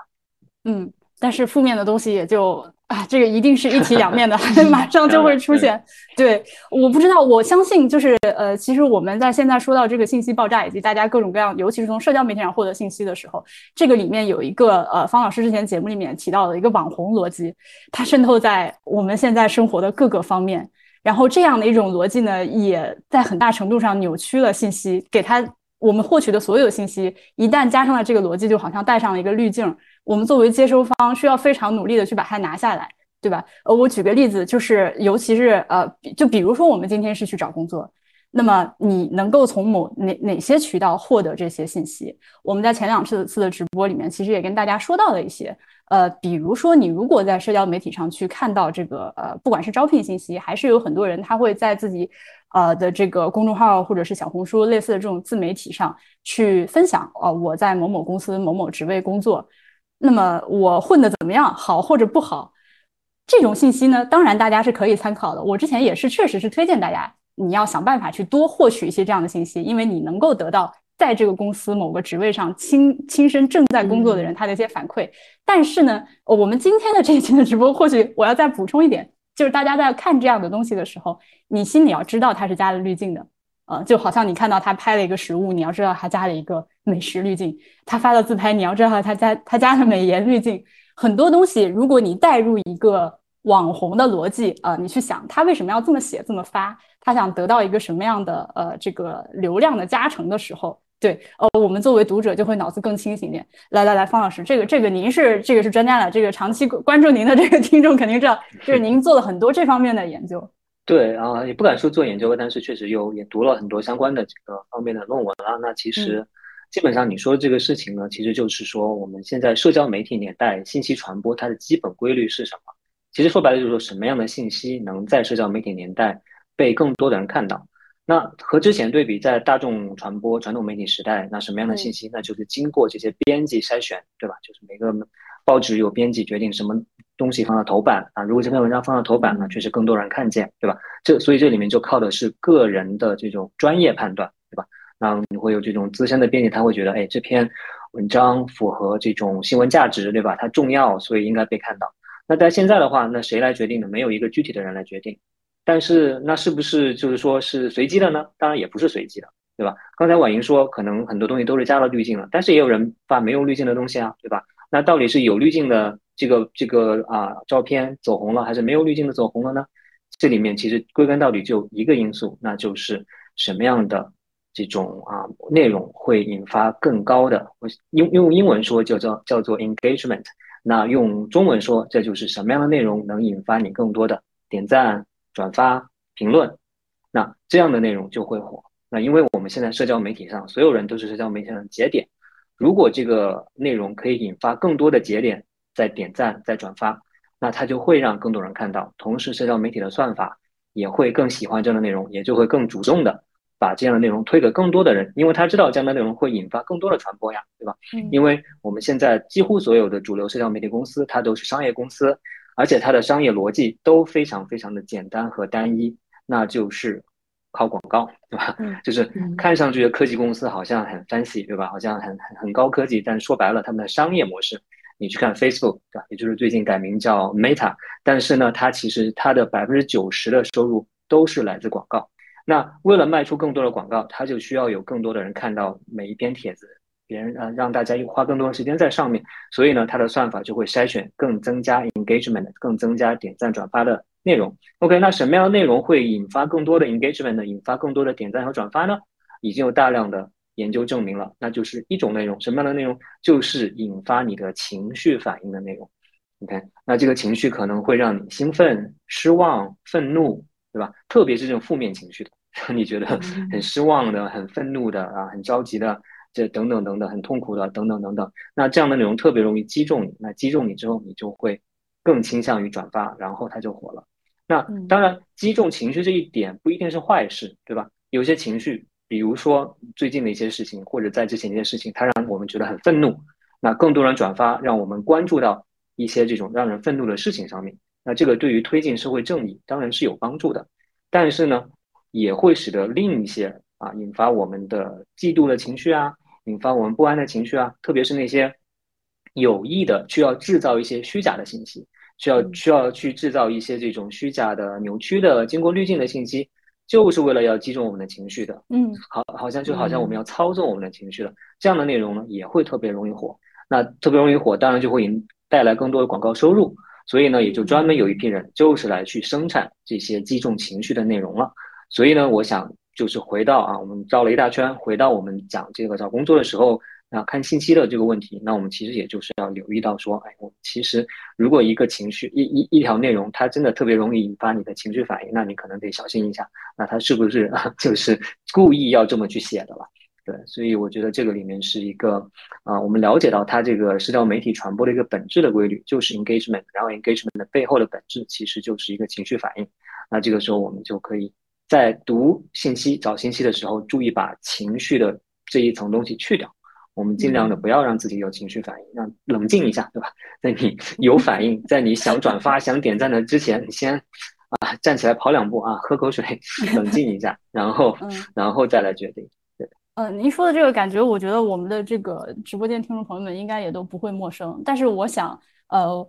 嗯。但是负面的东西也就啊，这个一定是一体两面的，(laughs) (laughs) 马上就会出现。对，我不知道，我相信就是呃，其实我们在现在说到这个信息爆炸以及大家各种各样，尤其是从社交媒体上获得信息的时候，这个里面有一个呃，方老师之前节目里面提到的一个网红逻辑，它渗透在我们现在生活的各个方面。然后这样的一种逻辑呢，也在很大程度上扭曲了信息，给它我们获取的所有信息，一旦加上了这个逻辑，就好像带上了一个滤镜。我们作为接收方，需要非常努力的去把它拿下来，对吧？呃，我举个例子，就是尤其是呃，就比如说我们今天是去找工作，那么你能够从某哪哪些渠道获得这些信息？我们在前两次次的直播里面，其实也跟大家说到了一些，呃，比如说你如果在社交媒体上去看到这个呃，不管是招聘信息，还是有很多人他会在自己呃的这个公众号或者是小红书类似的这种自媒体上去分享，呃，我在某某公司某某职位工作。那么我混的怎么样，好或者不好，这种信息呢？当然大家是可以参考的。我之前也是，确实是推荐大家，你要想办法去多获取一些这样的信息，因为你能够得到在这个公司某个职位上亲亲身正在工作的人他的一些反馈。但是呢，我们今天的这一期的直播，或许我要再补充一点，就是大家在看这样的东西的时候，你心里要知道它是加了滤镜的。呃，就好像你看到他拍了一个食物，你要知道他加了一个美食滤镜；他发的自拍，你要知道他加他加了美颜滤镜。很多东西，如果你带入一个网红的逻辑啊，你去想他为什么要这么写、这么发，他想得到一个什么样的呃这个流量的加成的时候。对，呃，我们作为读者就会脑子更清醒点。来来来，方老师，这个这个您是这个是专家了，这个长期关注您的这个听众肯定知道，就是您做了很多这方面的研究。对啊，也不敢说做研究，但是确实有也读了很多相关的这个方面的论文啊。那其实基本上你说这个事情呢，其实就是说我们现在社交媒体年代信息传播它的基本规律是什么？其实说白了就是说什么样的信息能在社交媒体年代被更多的人看到。那和之前对比，在大众传播传统媒体时代，那什么样的信息，那就是经过这些编辑筛选，对吧？就是每个报纸有编辑决定什么东西放到头版啊。如果这篇文章放到头版呢，确实更多人看见，对吧？这所以这里面就靠的是个人的这种专业判断？那你会有这种资深的编辑，他会觉得，哎，这篇文章符合这种新闻价值，对吧？它重要，所以应该被看到。那在现在的话，那谁来决定呢？没有一个具体的人来决定。但是那是不是就是说是随机的呢？当然也不是随机的，对吧？刚才婉莹说可能很多东西都是加了滤镜了，但是也有人发没有滤镜的东西啊，对吧？那到底是有滤镜的这个这个啊照片走红了，还是没有滤镜的走红了呢？这里面其实归根到底就一个因素，那就是什么样的这种啊内容会引发更高的，用用英文说叫叫叫做 engagement，那用中文说这就是什么样的内容能引发你更多的点赞。转发评论，那这样的内容就会火。那因为我们现在社交媒体上所有人都是社交媒体上的节点，如果这个内容可以引发更多的节点在点赞、在转发，那它就会让更多人看到。同时，社交媒体的算法也会更喜欢这样的内容，也就会更主动的把这样的内容推给更多的人，因为他知道这样的内容会引发更多的传播呀，对吧？因为我们现在几乎所有的主流社交媒体公司，它都是商业公司。而且它的商业逻辑都非常非常的简单和单一，那就是靠广告，对吧？就是看上去的科技公司好像很 fancy，对吧？好像很很很高科技，但说白了，他们的商业模式，你去看 Facebook，对吧？也就是最近改名叫 Meta，但是呢，它其实它的百分之九十的收入都是来自广告。那为了卖出更多的广告，它就需要有更多的人看到每一篇帖子。别人呃让大家花更多的时间在上面，所以呢，它的算法就会筛选更增加 engagement、更增加点赞转发的内容。OK，那什么样的内容会引发更多的 engagement 呢？引发更多的点赞和转发呢？已经有大量的研究证明了，那就是一种内容，什么样的内容？就是引发你的情绪反应的内容。OK，那这个情绪可能会让你兴奋、失望、愤怒，对吧？特别是这种负面情绪的，(laughs) 你觉得很失望的、很愤怒的啊、很着急的。这等等等等很痛苦的等等等等，那这样的内容特别容易击中你，那击中你之后，你就会更倾向于转发，然后它就火了。那当然，击中情绪这一点不一定是坏事，对吧？有些情绪，比如说最近的一些事情，或者在之前一些事情，它让我们觉得很愤怒，那更多人转发，让我们关注到一些这种让人愤怒的事情上面，那这个对于推进社会正义当然是有帮助的，但是呢，也会使得另一些啊引发我们的嫉妒的情绪啊。引发我们不安的情绪啊，特别是那些有意的需要制造一些虚假的信息，需要需要去制造一些这种虚假的、扭曲的、经过滤镜的信息，就是为了要击中我们的情绪的。嗯，好，好像就好像我们要操纵我们的情绪了。这样的内容呢，也会特别容易火。那特别容易火，当然就会引带来更多的广告收入。所以呢，也就专门有一批人就是来去生产这些击中情绪的内容了。所以呢，我想。就是回到啊，我们绕了一大圈，回到我们讲这个找工作的时候，那看信息的这个问题，那我们其实也就是要留意到说，哎，我其实如果一个情绪一一一条内容，它真的特别容易引发你的情绪反应，那你可能得小心一下，那他是不是就是故意要这么去写的了？对，所以我觉得这个里面是一个啊，我们了解到它这个社交媒体传播的一个本质的规律，就是 engagement，然后 engagement 的背后的本质其实就是一个情绪反应，那这个时候我们就可以。在读信息、找信息的时候，注意把情绪的这一层东西去掉。我们尽量的不要让自己有情绪反应，让冷静一下，对吧？在你有反应，在你想转发、想点赞的之前，你先啊站起来跑两步啊，喝口水，冷静一下，然后然后再来决定。对，嗯，您说的这个感觉，我觉得我们的这个直播间听众朋友们应该也都不会陌生。但是我想，呃。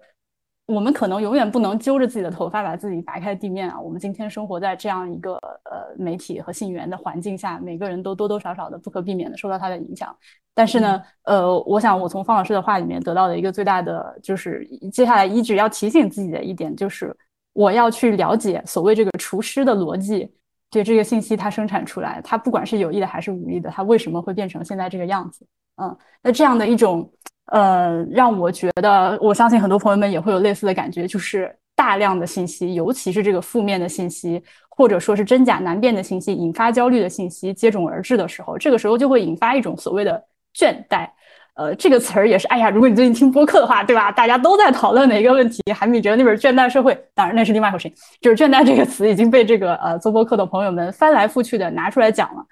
我们可能永远不能揪着自己的头发把自己拔开地面啊！我们今天生活在这样一个呃媒体和信源的环境下，每个人都多多少少的不可避免的受到它的影响。但是呢，呃，我想我从方老师的话里面得到的一个最大的就是，接下来一直要提醒自己的一点就是，我要去了解所谓这个厨师的逻辑，对这个信息它生产出来，它不管是有意的还是无意的，它为什么会变成现在这个样子？嗯，那这样的一种。呃，让我觉得，我相信很多朋友们也会有类似的感觉，就是大量的信息，尤其是这个负面的信息，或者说是真假难辨的信息，引发焦虑的信息接踵而至的时候，这个时候就会引发一种所谓的倦怠。呃，这个词儿也是，哎呀，如果你最近听播客的话，对吧？大家都在讨论的一个问题，韩米哲那本《倦怠社会》，当然那是另外一回事，就是“倦怠”这个词已经被这个呃做播客的朋友们翻来覆去的拿出来讲了，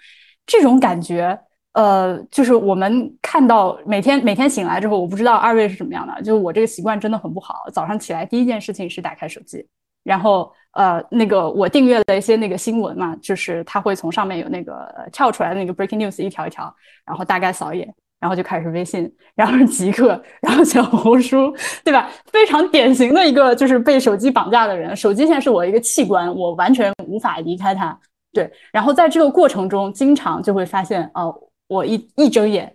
这种感觉。呃，就是我们看到每天每天醒来之后，我不知道二位是什么样的。就是我这个习惯真的很不好，早上起来第一件事情是打开手机，然后呃，那个我订阅了一些那个新闻嘛，就是它会从上面有那个跳出来的那个 breaking news 一条一条，然后大概扫一眼，然后就开始微信，然后是极客，然后小红书，对吧？非常典型的一个就是被手机绑架的人。手机现在是我一个器官，我完全无法离开它。对，然后在这个过程中，经常就会发现哦。我一一睁眼，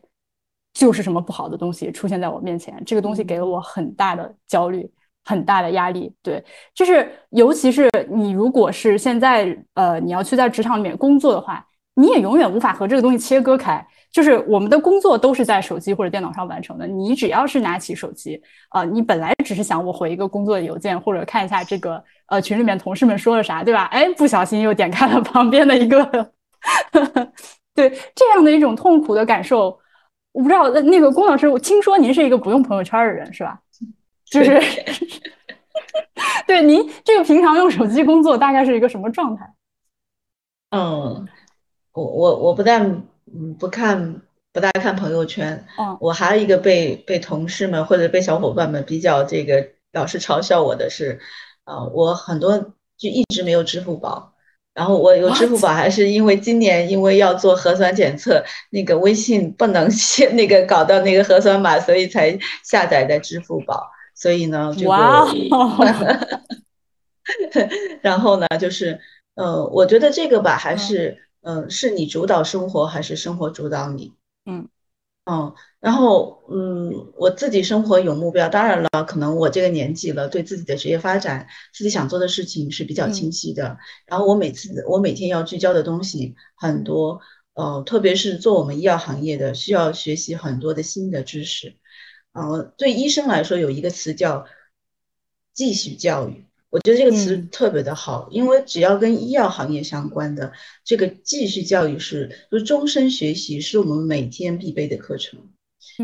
就是什么不好的东西出现在我面前。这个东西给了我很大的焦虑，很大的压力。对，就是尤其是你如果是现在呃，你要去在职场里面工作的话，你也永远无法和这个东西切割开。就是我们的工作都是在手机或者电脑上完成的。你只要是拿起手机啊，你本来只是想我回一个工作的邮件，或者看一下这个呃群里面同事们说了啥，对吧？哎，不小心又点开了旁边的一个。对这样的一种痛苦的感受，我不知道那那个龚老师，我听说您是一个不用朋友圈的人，是吧？就是，(laughs) 对您这个平常用手机工作大概是一个什么状态？嗯，我我我不但嗯不看不大看朋友圈，嗯，我还有一个被被同事们或者被小伙伴们比较这个老是嘲笑我的是，啊，我很多就一直没有支付宝。然后我有支付宝，还是因为今年因为要做核酸检测，那个微信不能先那个搞到那个核酸码，所以才下载的支付宝。所以呢，这个，(laughs) 然后呢，就是呃，我觉得这个吧，还是嗯，是你主导生活，还是生活主导你？嗯。嗯，然后嗯，我自己生活有目标，当然了，可能我这个年纪了，对自己的职业发展、自己想做的事情是比较清晰的。然后我每次我每天要聚焦的东西很多，呃，特别是做我们医药行业的，需要学习很多的新的知识。呃，对医生来说，有一个词叫继续教育。我觉得这个词特别的好，因为只要跟医药行业相关的，这个继续教育是，就是终身学习，是我们每天必备的课程。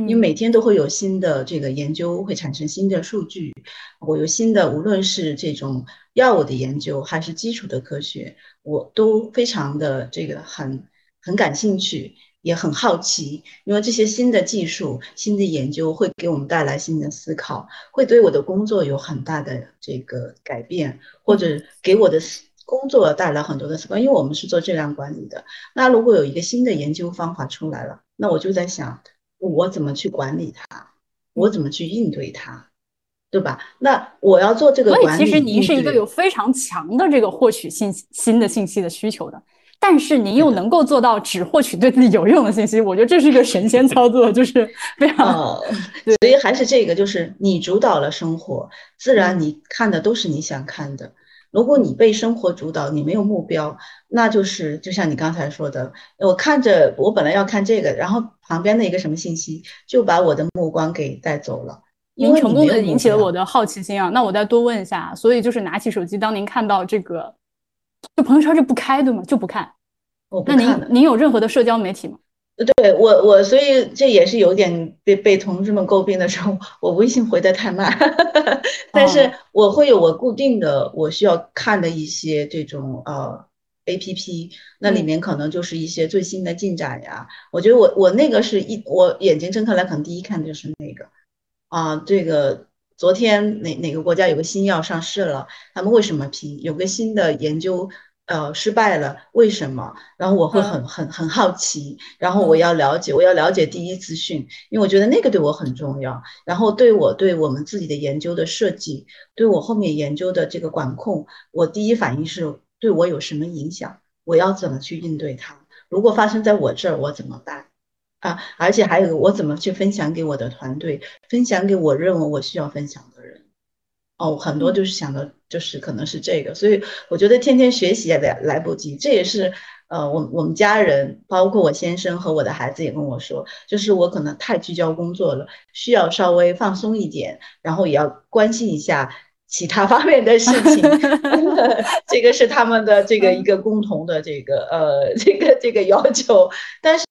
因为每天都会有新的这个研究，会产生新的数据，我有新的，无论是这种药物的研究，还是基础的科学，我都非常的这个很很感兴趣。也很好奇，因为这些新的技术、新的研究会给我们带来新的思考，会对我的工作有很大的这个改变，或者给我的工作带来很多的思考。因为我们是做质量管理的，那如果有一个新的研究方法出来了，那我就在想，我怎么去管理它，我怎么去应对它，对吧？那我要做这个管理，其实您是一个有非常强的这个获取信新的信息的需求的。但是您又能够做到只获取对自己有用的信息，我觉得这是一个神仙操作，就是非常。所以还是这个，就是你主导了生活，自然你看的都是你想看的。如果你被生活主导，你没有目标，那就是就像你刚才说的，我看着我本来要看这个，然后旁边的一个什么信息就把我的目光给带走了。您成功的引起了我的好奇心啊！那我再多问一下，所以就是拿起手机，当您看到这个。就朋友圈就不开对吗？就不看。那您您有任何的社交媒体吗？对我我所以这也是有点被被同志们诟病的时候，我微信回的太慢。(laughs) 但是我会有我固定的我需要看的一些这种呃 A P P，那里面可能就是一些最新的进展呀。我觉得我我那个是一我眼睛睁开来可能第一看的就是那个啊这个。昨天哪哪个国家有个新药上市了？他们为什么批？有个新的研究呃，失败了，为什么？然后我会很很很好奇，然后我要了解，我要了解第一资讯，因为我觉得那个对我很重要。然后对我对我们自己的研究的设计，对我后面研究的这个管控，我第一反应是对我有什么影响？我要怎么去应对它？如果发生在我这儿，我怎么办？啊，而且还有我怎么去分享给我的团队，分享给我认为我需要分享的人。哦，很多就是想的，就是可能是这个，所以我觉得天天学习也来来不及。这也是呃，我我们家人，包括我先生和我的孩子也跟我说，就是我可能太聚焦工作了，需要稍微放松一点，然后也要关心一下其他方面的事情。(laughs) 这个是他们的这个一个共同的这个呃这个这个要求。但是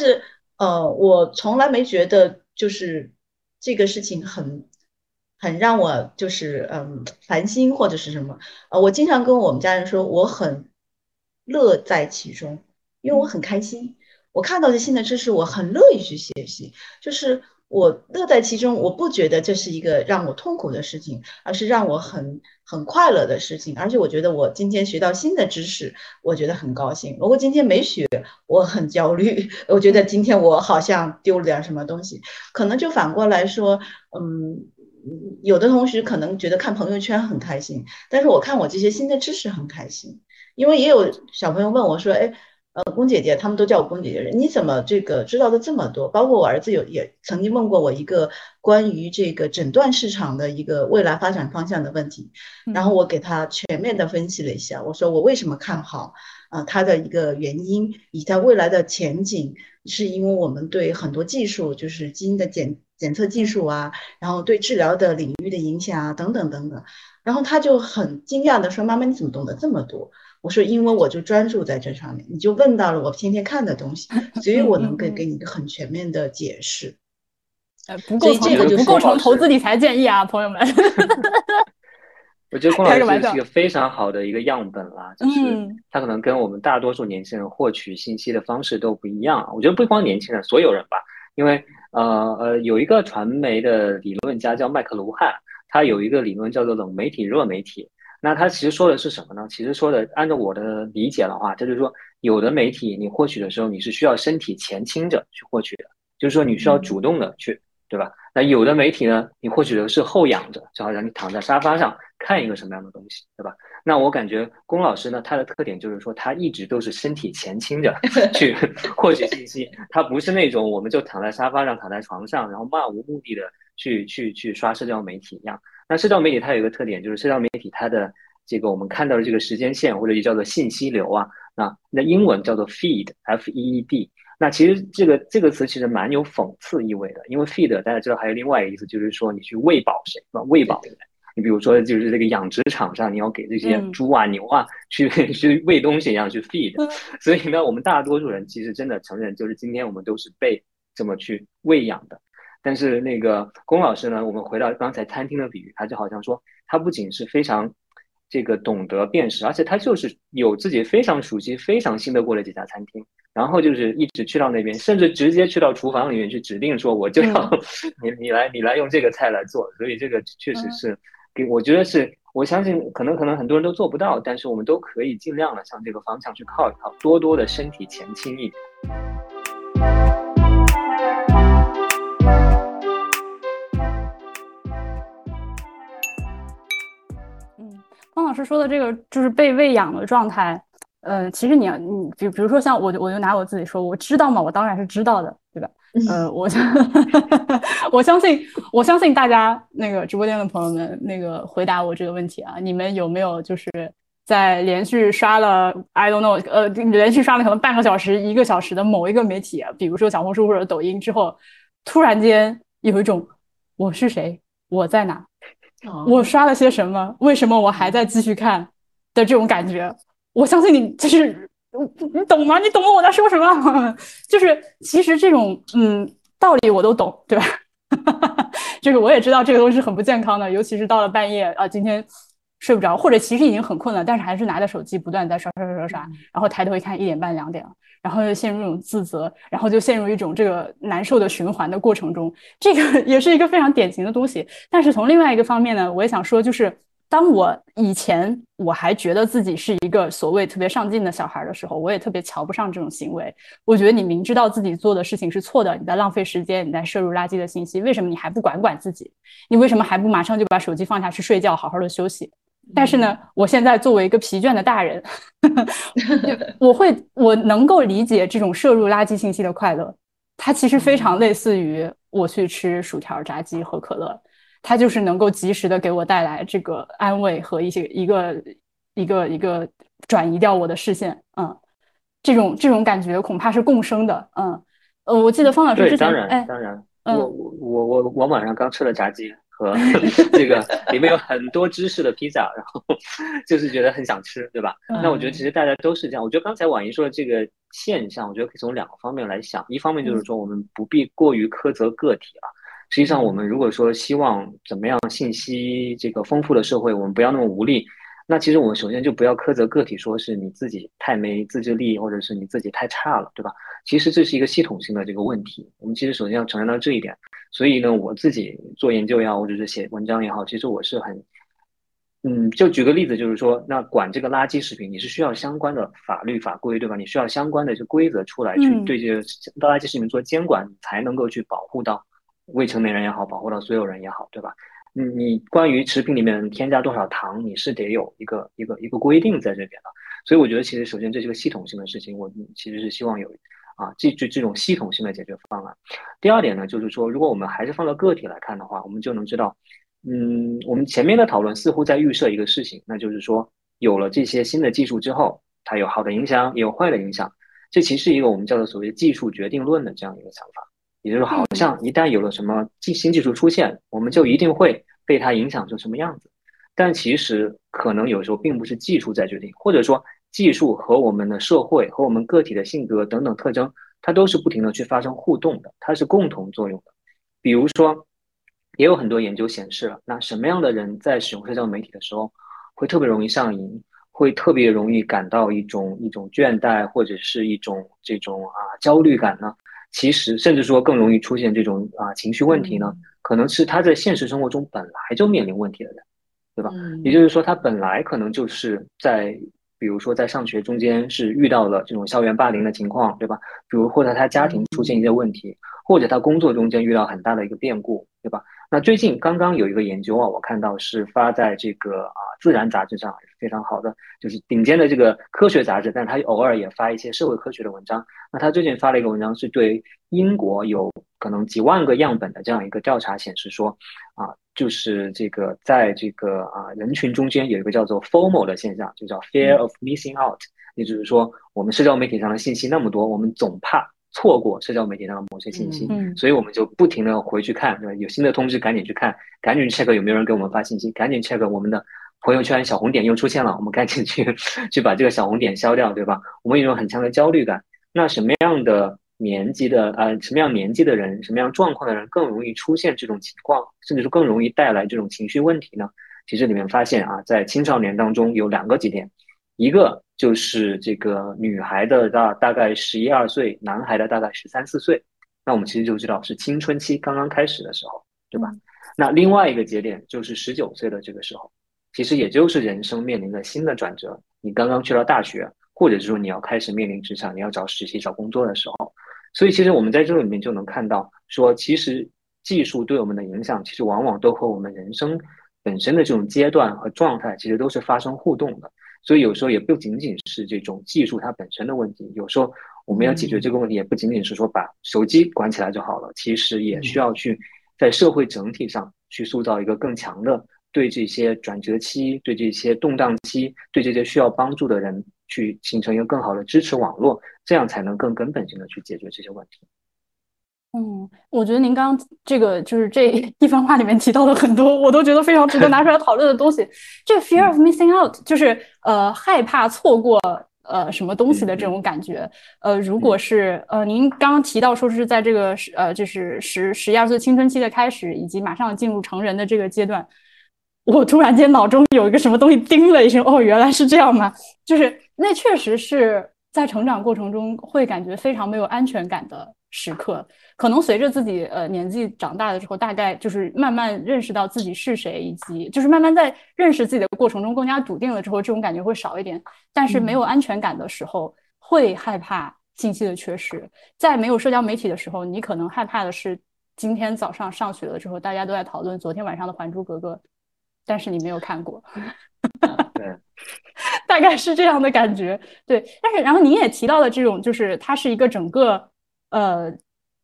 呃，我从来没觉得就是这个事情很。很让我就是嗯烦心或者是什么呃，我经常跟我们家人说，我很乐在其中，因为我很开心。我看到的新的知识，我很乐意去学习，就是我乐在其中。我不觉得这是一个让我痛苦的事情，而是让我很很快乐的事情。而且我觉得我今天学到新的知识，我觉得很高兴。如果今天没学，我很焦虑。(laughs) 我觉得今天我好像丢了点什么东西。可能就反过来说，嗯。有的同学可能觉得看朋友圈很开心，但是我看我这些新的知识很开心，因为也有小朋友问我说：“哎，呃，龚姐姐，他们都叫我龚姐姐，你怎么这个知道的这么多？”包括我儿子有也曾经问过我一个关于这个诊断市场的一个未来发展方向的问题，然后我给他全面的分析了一下，我说我为什么看好啊，它的一个原因以及它未来的前景，是因为我们对很多技术，就是基因的检。检测技术啊，然后对治疗的领域的影响啊，等等等等，然后他就很惊讶的说：“妈妈，你怎么懂得这么多？”我说：“因为我就专注在这上面，你就问到了我天天看的东西，(laughs) 所以我能给给你一个很全面的解释。”呃，不构成不构成投资理财建议啊，朋友们。(laughs) 我觉得龚老师是一个非常好的一个样本啦，就是他可能跟我们大多数年轻人获取信息的方式都不一样。我觉得不光年轻人，所有人吧，因为。呃呃，有一个传媒的理论家叫麦克卢汉，他有一个理论叫做冷媒体、热媒体。那他其实说的是什么呢？其实说的，按照我的理解的话，他就是说，有的媒体你获取的时候，你是需要身体前倾着去获取的，就是说你需要主动的去，对吧？那有的媒体呢，你获取的是后仰着，就好像你躺在沙发上看一个什么样的东西，对吧？那我感觉龚老师呢，他的特点就是说，他一直都是身体前倾着 (laughs) 去获取信息，他不是那种我们就躺在沙发上、躺在床上，然后漫无目的的去去去刷社交媒体一样。那社交媒体它有一个特点，就是社交媒体它的这个我们看到的这个时间线或者也叫做信息流啊，那那英文叫做 feed，f e e d。那其实这个这个词其实蛮有讽刺意味的，因为 feed 大家知道还有另外一个意思，就是说你去喂饱谁，是吧？喂饱人。你比如说，就是这个养殖场上，你要给这些猪啊、牛啊去 (laughs) 去喂东西一样去 feed，所以呢，我们大多数人其实真的承认，就是今天我们都是被这么去喂养的。但是那个龚老师呢，我们回到刚才餐厅的比喻，他就好像说，他不仅是非常这个懂得辨识，而且他就是有自己非常熟悉、非常信得过的几家餐厅，然后就是一直去到那边，甚至直接去到厨房里面去指定说，我就要你你来你来用这个菜来做。所以这个确实是。给我觉得是，我相信可能可能很多人都做不到，但是我们都可以尽量的向这个方向去靠一靠，多多的身体前倾一点。嗯，方老师说的这个就是被喂养的状态，嗯，其实你要你比比如说像我，我就拿我自己说，我知道嘛？我当然是知道的，对吧？呃，我 (laughs) 我相信，我相信大家那个直播间的朋友们，那个回答我这个问题啊，你们有没有就是在连续刷了 I don't know，呃，连续刷了可能半个小时、一个小时的某一个媒体，比如说小红书或者抖音之后，突然间有一种我是谁，我在哪，我刷了些什么，为什么我还在继续看的这种感觉？我相信你就是。你懂吗？你懂我在说什么？(laughs) 就是其实这种嗯道理我都懂，对吧？(laughs) 就是我也知道这个东西是很不健康的，尤其是到了半夜啊，今天睡不着，或者其实已经很困了，但是还是拿着手机不断在刷刷刷刷刷，然后抬头一看一点半两点了，然后就陷入一种自责，然后就陷入一种这个难受的循环的过程中。这个也是一个非常典型的东西。但是从另外一个方面呢，我也想说，就是当我以前我还觉得自己是一个所谓特别上进的小孩的时候，我也特别瞧不上这种行为。我觉得你明知道自己做的事情是错的，你在浪费时间，你在摄入垃圾的信息，为什么你还不管管自己？你为什么还不马上就把手机放下去睡觉，好好的休息？但是呢，我现在作为一个疲倦的大人，(laughs) (laughs) 我会我能够理解这种摄入垃圾信息的快乐，它其实非常类似于我去吃薯条、炸鸡、和可乐。它就是能够及时的给我带来这个安慰和一些一个一个一个转移掉我的视线，嗯，这种这种感觉恐怕是共生的，嗯，呃，我记得方老师之前，当然当然，我我我我晚上刚吃了炸鸡和 (laughs) 这个里面有很多芝士的披萨，然后 (laughs) 就是觉得很想吃，对吧？那我觉得其实大家都是这样。我觉得刚才婉莹说的这个现象，我觉得可以从两个方面来想，一方面就是说我们不必过于苛责个体啊。实际上，我们如果说希望怎么样信息这个丰富的社会，我们不要那么无力。那其实我们首先就不要苛责个体，说是你自己太没自制力，或者是你自己太差了，对吧？其实这是一个系统性的这个问题。我们其实首先要承认到这一点。所以呢，我自己做研究也好，或者是写文章也好，其实我是很，嗯，就举个例子，就是说，那管这个垃圾食品，你是需要相关的法律法规，对吧？你需要相关的这规则出来，去对这个垃圾食品做监管，才能够去保护到。未成年人也好，保护到所有人也好，对吧？你你关于食品里面添加多少糖，你是得有一个一个一个规定在这边的。所以我觉得，其实首先这是个系统性的事情，我其实是希望有啊这这这种系统性的解决方案。第二点呢，就是说，如果我们还是放到个体来看的话，我们就能知道，嗯，我们前面的讨论似乎在预设一个事情，那就是说，有了这些新的技术之后，它有好的影响，也有坏的影响。这其实是一个我们叫做所谓技术决定论的这样一个想法。也就是好像一旦有了什么技新技术出现，我们就一定会被它影响成什么样子。但其实可能有时候并不是技术在决定，或者说技术和我们的社会和我们个体的性格等等特征，它都是不停的去发生互动的，它是共同作用的。比如说，也有很多研究显示了，那什么样的人在使用社交媒体的时候会特别容易上瘾，会特别容易感到一种一种倦怠或者是一种这种啊焦虑感呢？其实，甚至说更容易出现这种啊情绪问题呢，可能是他在现实生活中本来就面临问题的人，对吧？也就是说，他本来可能就是在，比如说在上学中间是遇到了这种校园霸凌的情况，对吧？比如或者他家庭出现一些问题，或者他工作中间遇到很大的一个变故，对吧？那最近刚刚有一个研究啊，我看到是发在这个啊《自然》杂志上，非常好的，就是顶尖的这个科学杂志，但是他偶尔也发一些社会科学的文章。那他最近发了一个文章，是对英国有可能几万个样本的这样一个调查显示说，啊，就是这个在这个啊人群中间有一个叫做 FOMO 的现象，就叫 Fear of Missing Out，也就是说，我们社交媒体上的信息那么多，我们总怕。错过社交媒体上的某些信息，所以我们就不停的回去看，对吧？有新的通知赶紧去看，赶紧 check 有没有人给我们发信息，赶紧 check 我们的朋友圈小红点又出现了，我们赶紧去去把这个小红点消掉，对吧？我们有一种很强的焦虑感。那什么样的年纪的呃什么样年纪的人，什么样状况的人更容易出现这种情况，甚至是更容易带来这种情绪问题呢？其实里面发现啊，在青少年当中有两个节点，一个。就是这个女孩的大大概十一二岁，男孩的大概十三四岁，那我们其实就知道是青春期刚刚开始的时候，对吧？那另外一个节点就是十九岁的这个时候，其实也就是人生面临的新的转折，你刚刚去到大学，或者是说你要开始面临职场，你要找实习、找工作的时候，所以其实我们在这里面就能看到，说其实技术对我们的影响，其实往往都和我们人生本身的这种阶段和状态，其实都是发生互动的。所以有时候也不仅仅是这种技术它本身的问题，有时候我们要解决这个问题，也不仅仅是说把手机管起来就好了，其实也需要去在社会整体上去塑造一个更强的对这些转折期、对这些动荡期、对这些需要帮助的人去形成一个更好的支持网络，这样才能更根本性的去解决这些问题。嗯，我觉得您刚刚这个就是这一番话里面提到的很多，我都觉得非常值得拿出来讨论的东西。(laughs) 这个 fear of missing out 就是呃害怕错过呃什么东西的这种感觉。呃，如果是呃您刚刚提到说是在这个呃就是十十一二岁青春期的开始，以及马上进入成人的这个阶段，我突然间脑中有一个什么东西叮了一声，哦，原来是这样吗？就是那确实是。在成长过程中会感觉非常没有安全感的时刻，可能随着自己呃年纪长大了之后，大概就是慢慢认识到自己是谁，以及就是慢慢在认识自己的过程中更加笃定了之后，这种感觉会少一点。但是没有安全感的时候，会害怕信息的缺失。在没有社交媒体的时候，你可能害怕的是今天早上上学了之后，大家都在讨论昨天晚上的《还珠格格》，但是你没有看过。对，(laughs) 大概是这样的感觉。对，但是然后您也提到了这种，就是它是一个整个呃，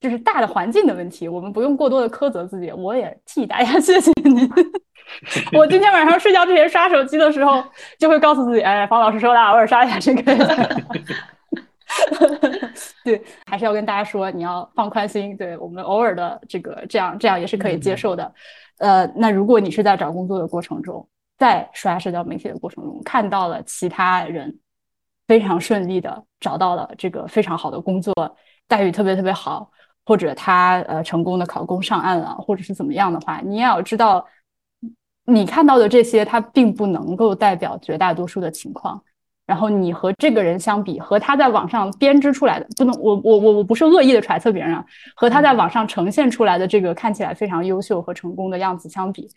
就是大的环境的问题，我们不用过多的苛责自己。我也替大家谢谢您。(laughs) 我今天晚上睡觉之前刷手机的时候，就会告诉自己，哎，方老师说的，偶尔刷一下这个。(laughs) 对，还是要跟大家说，你要放宽心。对我们偶尔的这个这样这样也是可以接受的。呃，那如果你是在找工作的过程中，在刷社交媒体的过程中，看到了其他人非常顺利的找到了这个非常好的工作，待遇特别特别好，或者他呃成功的考公上岸了，或者是怎么样的话，你也要知道，你看到的这些，它并不能够代表绝大多数的情况。然后你和这个人相比，和他在网上编织出来的，不能我我我我不是恶意的揣测别人啊，和他在网上呈现出来的这个看起来非常优秀和成功的样子相比。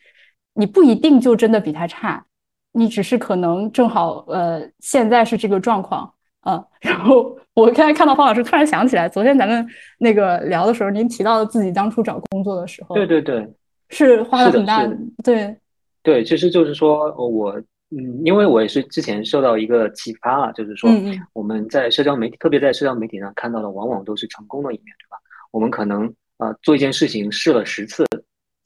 你不一定就真的比他差，你只是可能正好呃现在是这个状况嗯。然后我刚才看到方老师，突然想起来，昨天咱们那个聊的时候，您提到了自己当初找工作的时候，对对对，是花了很大对对，其实就是说我嗯，因为我也是之前受到一个启发啊，就是说我们在社交媒体，特别在社交媒体上看到的，往往都是成功的一面，对吧？我们可能啊做一件事情试了十次。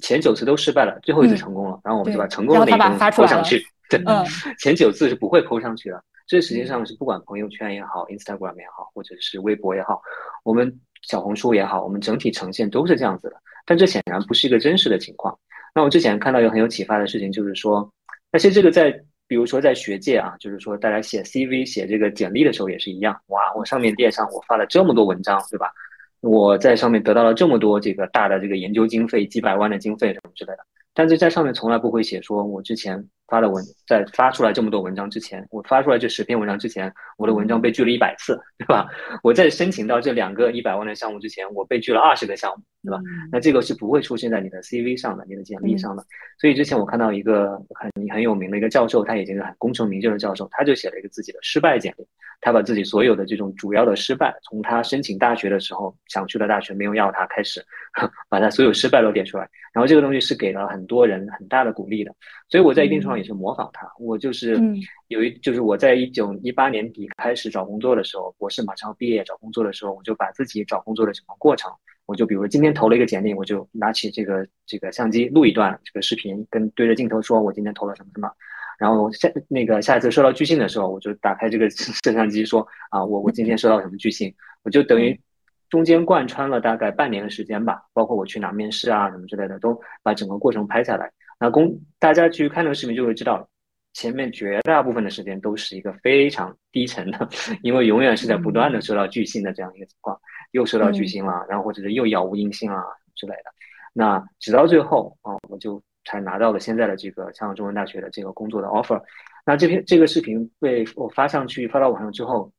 前九次都失败了，最后一次成功了，然后我们就把成功的那一个抛上去。对，(laughs) 前九次是不会抛上去的。这实际上是不管朋友圈也好，Instagram 也好，或者是微博也好，我们小红书也好，我们整体呈现都是这样子的。但这显然不是一个真实的情况。那我之前看到一个很有启发的事情，就是说，那其实这个在比如说在学界啊，就是说大家写 CV 写这个简历的时候也是一样。哇，我上面电商我发了这么多文章，对吧？我在上面得到了这么多这个大的这个研究经费，几百万的经费什么之类的，但是在上面从来不会写说我之前。发的文在发出来这么多文章之前，我发出来这十篇文章之前，我的文章被拒了一百次，对吧？我在申请到这两个一百万的项目之前，我被拒了二十个项目，对吧？那这个是不会出现在你的 CV 上的，你的简历上的。所以之前我看到一个很很有名的一个教授，他已经是很功成名就的教授，他就写了一个自己的失败简历，他把自己所有的这种主要的失败，从他申请大学的时候想去的大学没有要他开始，(laughs) 把他所有失败都点出来，然后这个东西是给了很多人很大的鼓励的。所以我在一定程度上也是模仿他，我就是有一就是我在一九一八年底开始找工作的时候，博士马上毕业找工作的时候，我就把自己找工作的整个过程，我就比如今天投了一个简历，我就拿起这个这个相机录一段这个视频，跟对着镜头说我今天投了什么什么，然后下那个下一次收到拒信的时候，我就打开这个摄像机说啊我我今天收到什么拒信，我就等于中间贯穿了大概半年的时间吧，包括我去哪面试啊什么之类的，都把整个过程拍下来。那公大家去看那个视频就会知道，前面绝大部分的时间都是一个非常低沉的，因为永远是在不断的收到拒信的这样一个情况，又收到拒信了，然后或者是又杳无音信啊之类的。那直到最后啊，我就才拿到了现在的这个香港中文大学的这个工作的 offer。那这篇这个视频被我发上去发到网上之后，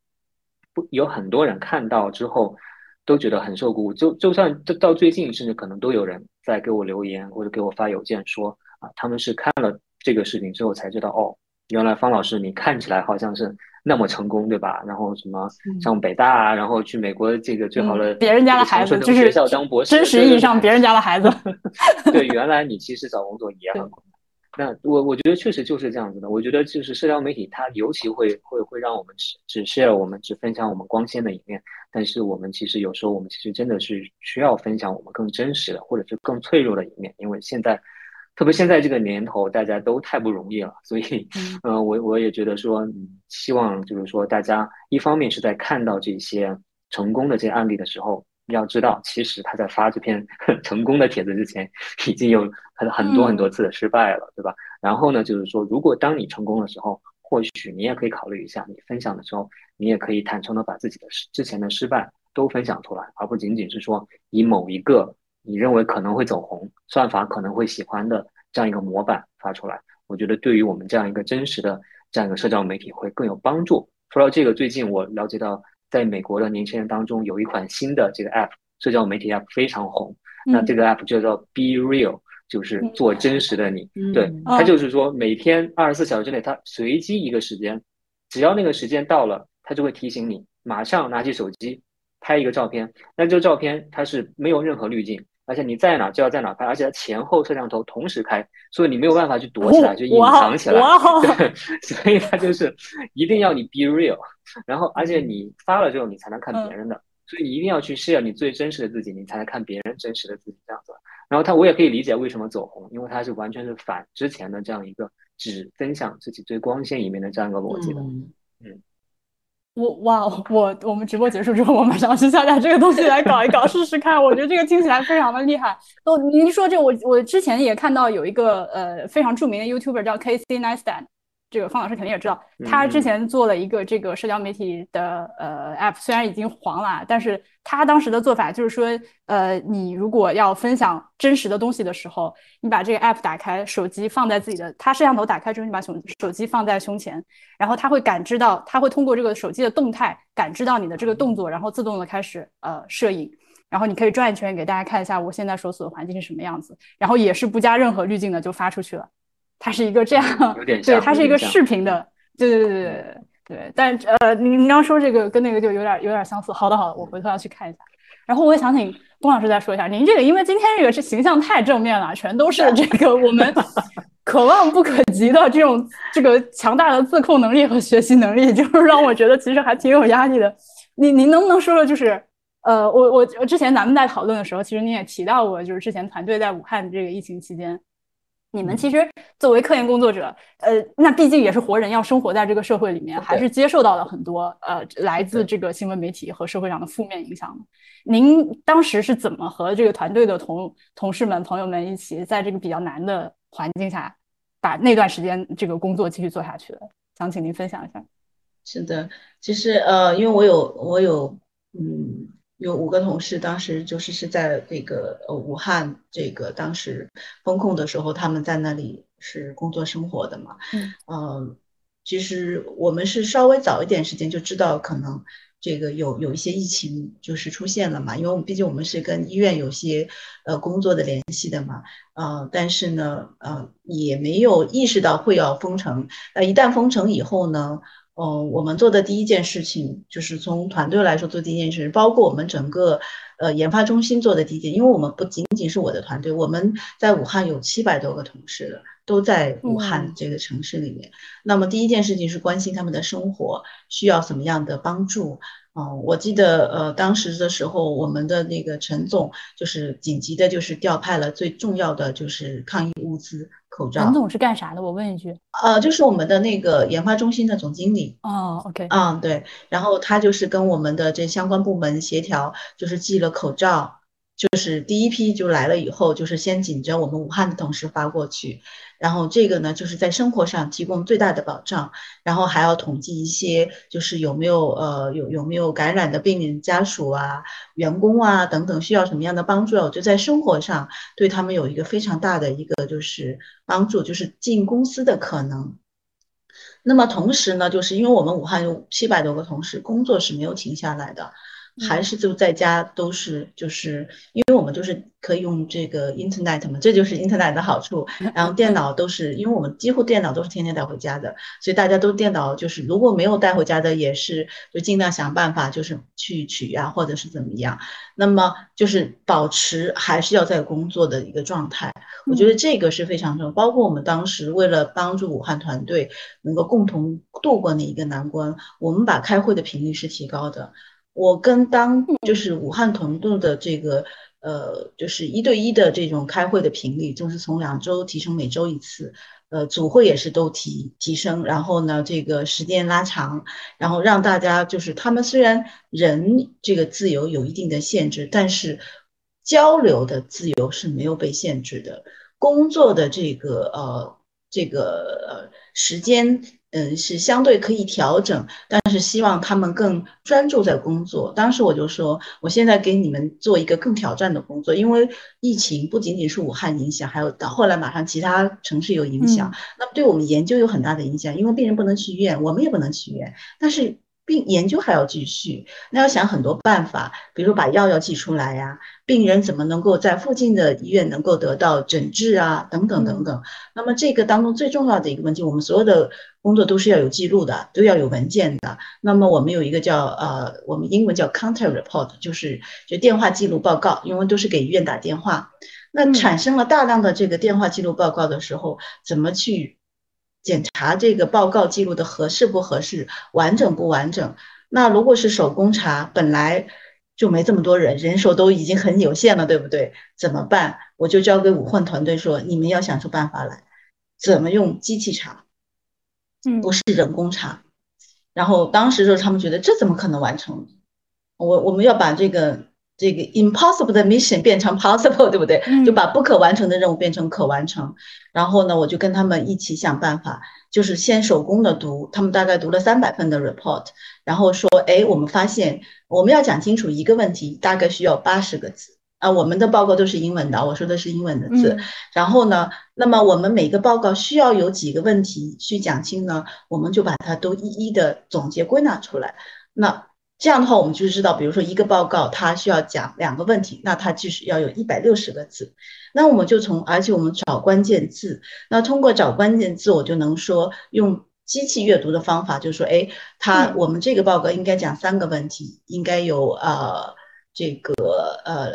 不有很多人看到之后都觉得很受鼓舞，就就算到到最近，甚至可能都有人在给我留言或者给我发邮件说。啊，他们是看了这个视频之后才知道，哦，原来方老师你看起来好像是那么成功，对吧？然后什么上北大啊，然后去美国这个最好的别人家的孩子，就是学校当博士，真实意义上别人家的孩子。(laughs) 对，原来你其实找工作也很困难。那我我觉得确实就是这样子的。我觉得就是社交媒体它尤其会会会让我们只只 share 我们只分享我们光鲜的一面，但是我们其实有时候我们其实真的是需要分享我们更真实的或者是更脆弱的一面，因为现在。特别现在这个年头，大家都太不容易了，所以，嗯，(laughs) 我我也觉得说，希望就是说，大家一方面是在看到这些成功的这些案例的时候，要知道，其实他在发这篇 (laughs) 成功的帖子之前，已经有很很多很多次的失败了，对吧？然后呢，就是说，如果当你成功的时候，或许你也可以考虑一下，你分享的时候，你也可以坦诚的把自己的之前的失败都分享出来，而不仅仅是说以某一个。你认为可能会走红，算法可能会喜欢的这样一个模板发出来，我觉得对于我们这样一个真实的这样一个社交媒体会更有帮助说到这个，最近我了解到，在美国的年轻人当中，有一款新的这个 App，社交媒体 App 非常红。那这个 App 就叫 Be Real，就是做真实的你。对，它就是说每天二十四小时之内，它随机一个时间，只要那个时间到了，它就会提醒你，马上拿起手机拍一个照片。那这个照片它是没有任何滤镜。而且你在哪就要在哪拍，而且它前后摄像头同时开，所以你没有办法去躲起来，就隐藏起来。(laughs) 对，所以它就是一定要你 be real，然后而且你发了之后你才能看别人的，所以你一定要去 share 你最真实的自己，你才能看别人真实的自己这样子。然后它我也可以理解为什么走红，因为它是完全是反之前的这样一个只分享自己最光鲜一面的这样一个逻辑的，嗯。我哇，我我们直播结束之后，我马上去下载这个东西来搞一搞试试看。我觉得这个听起来非常的厉害。哦，您说这我我之前也看到有一个呃非常著名的 YouTuber 叫 Casey Neistat。这个方老师肯定也知道，他之前做了一个这个社交媒体的呃 app，虽然已经黄了，但是他当时的做法就是说，呃，你如果要分享真实的东西的时候，你把这个 app 打开，手机放在自己的，他摄像头打开之后，你把手手机放在胸前，然后他会感知到，他会通过这个手机的动态感知到你的这个动作，然后自动的开始呃摄影，然后你可以转一圈给大家看一下我现在所处的环境是什么样子，然后也是不加任何滤镜的就发出去了。它是一个这样，对，它是一个视频的，对对对对对对。但呃，您您刚说这个跟那个就有点有点相似。好的好的，我回头要去看一下。然后我也想请龚老师再说一下，您这个因为今天这个是形象太正面了，全都是这个我们 (laughs) 可望不可及的这种这个强大的自控能力和学习能力，就是让我觉得其实还挺有压力的。您您能不能说说，就是呃，我我之前咱们在讨论的时候，其实您也提到过，就是之前团队在武汉这个疫情期间。你们其实作为科研工作者，呃，那毕竟也是活人，要生活在这个社会里面，还是接受到了很多呃来自这个新闻媒体和社会上的负面影响。您当时是怎么和这个团队的同同事们、朋友们一起，在这个比较难的环境下，把那段时间这个工作继续做下去的？想请您分享一下。是的，其实呃，因为我有我有嗯。有五个同事，当时就是是在那个呃武汉这个当时封控的时候，他们在那里是工作生活的嘛。嗯，其实我们是稍微早一点时间就知道可能这个有有一些疫情就是出现了嘛，因为我们毕竟我们是跟医院有些呃工作的联系的嘛。呃，但是呢，呃也没有意识到会要封城。呃，一旦封城以后呢。嗯，我们做的第一件事情就是从团队来说做第一件事，包括我们整个呃研发中心做的第一件，因为我们不仅仅是我的团队，我们在武汉有七百多个同事，都在武汉这个城市里面。那么第一件事情是关心他们的生活需要什么样的帮助。嗯，我记得呃当时的时候，我们的那个陈总就是紧急的，就是调派了最重要的就是抗疫物资。口罩。陈总是干啥的？我问一句。呃，就是我们的那个研发中心的总经理。哦，OK。嗯，对。然后他就是跟我们的这相关部门协调，就是寄了口罩。就是第一批就来了以后，就是先紧着我们武汉的同事发过去，然后这个呢，就是在生活上提供最大的保障，然后还要统计一些，就是有没有呃有有没有感染的病人家属啊、员工啊等等需要什么样的帮助啊，我就在生活上对他们有一个非常大的一个就是帮助，就是进公司的可能。那么同时呢，就是因为我们武汉有七百多个同事，工作是没有停下来的。还是就在家都是，就是因为我们就是可以用这个 Internet 嘛，这就是 Internet 的好处。然后电脑都是，因为我们几乎电脑都是天天带回家的，所以大家都电脑就是如果没有带回家的，也是就尽量想办法就是去取呀，或者是怎么样。那么就是保持还是要在工作的一个状态，我觉得这个是非常重要。包括我们当时为了帮助武汉团队能够共同度过那一个难关，我们把开会的频率是提高的。我跟当就是武汉同度的这个呃，就是一对一的这种开会的频率，就是从两周提升每周一次，呃，组会也是都提提升，然后呢，这个时间拉长，然后让大家就是他们虽然人这个自由有一定的限制，但是交流的自由是没有被限制的，工作的这个呃这个呃时间。嗯，是相对可以调整，但是希望他们更专注在工作。当时我就说，我现在给你们做一个更挑战的工作，因为疫情不仅仅是武汉影响，还有到后来马上其他城市有影响，那么对我们研究有很大的影响，因为病人不能去医院，我们也不能去医院，但是。病研究还要继续，那要想很多办法，比如把药要寄出来呀，病人怎么能够在附近的医院能够得到诊治啊，等等等等。那么这个当中最重要的一个问题，我们所有的工作都是要有记录的，都要有文件的。那么我们有一个叫呃，我们英文叫 contact report，就是就电话记录报告，因为都是给医院打电话，那产生了大量的这个电话记录报告的时候，怎么去？检查这个报告记录的合适不合适，完整不完整？那如果是手工查，本来就没这么多人，人手都已经很有限了，对不对？怎么办？我就交给武混团队说，你们要想出办法来，怎么用机器查，嗯，不是人工查。然后当时就是他们觉得这怎么可能完成？我我们要把这个。这个 impossible 的 mission 变成 possible，对不对？就把不可完成的任务变成可完成。然后呢，我就跟他们一起想办法，就是先手工的读，他们大概读了三百份的 report，然后说，哎，我们发现我们要讲清楚一个问题，大概需要八十个字啊。我们的报告都是英文的，我说的是英文的字。然后呢，那么我们每个报告需要有几个问题去讲清呢？我们就把它都一一的总结归纳出来。那这样的话，我们就知道，比如说一个报告，它需要讲两个问题，那它就是要有一百六十个字。那我们就从，而且我们找关键字，那通过找关键字，我就能说用机器阅读的方法，就是说，哎，它我们这个报告应该讲三个问题，应该有呃这个呃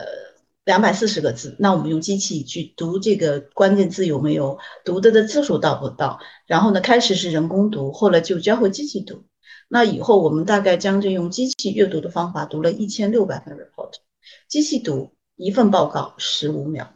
两百四十个字。那我们用机器去读这个关键字有没有读的的字数到不到？然后呢，开始是人工读，后来就交回机器读。那以后我们大概将就用机器阅读的方法读了一千六百份 report，机器读一份报告十五秒，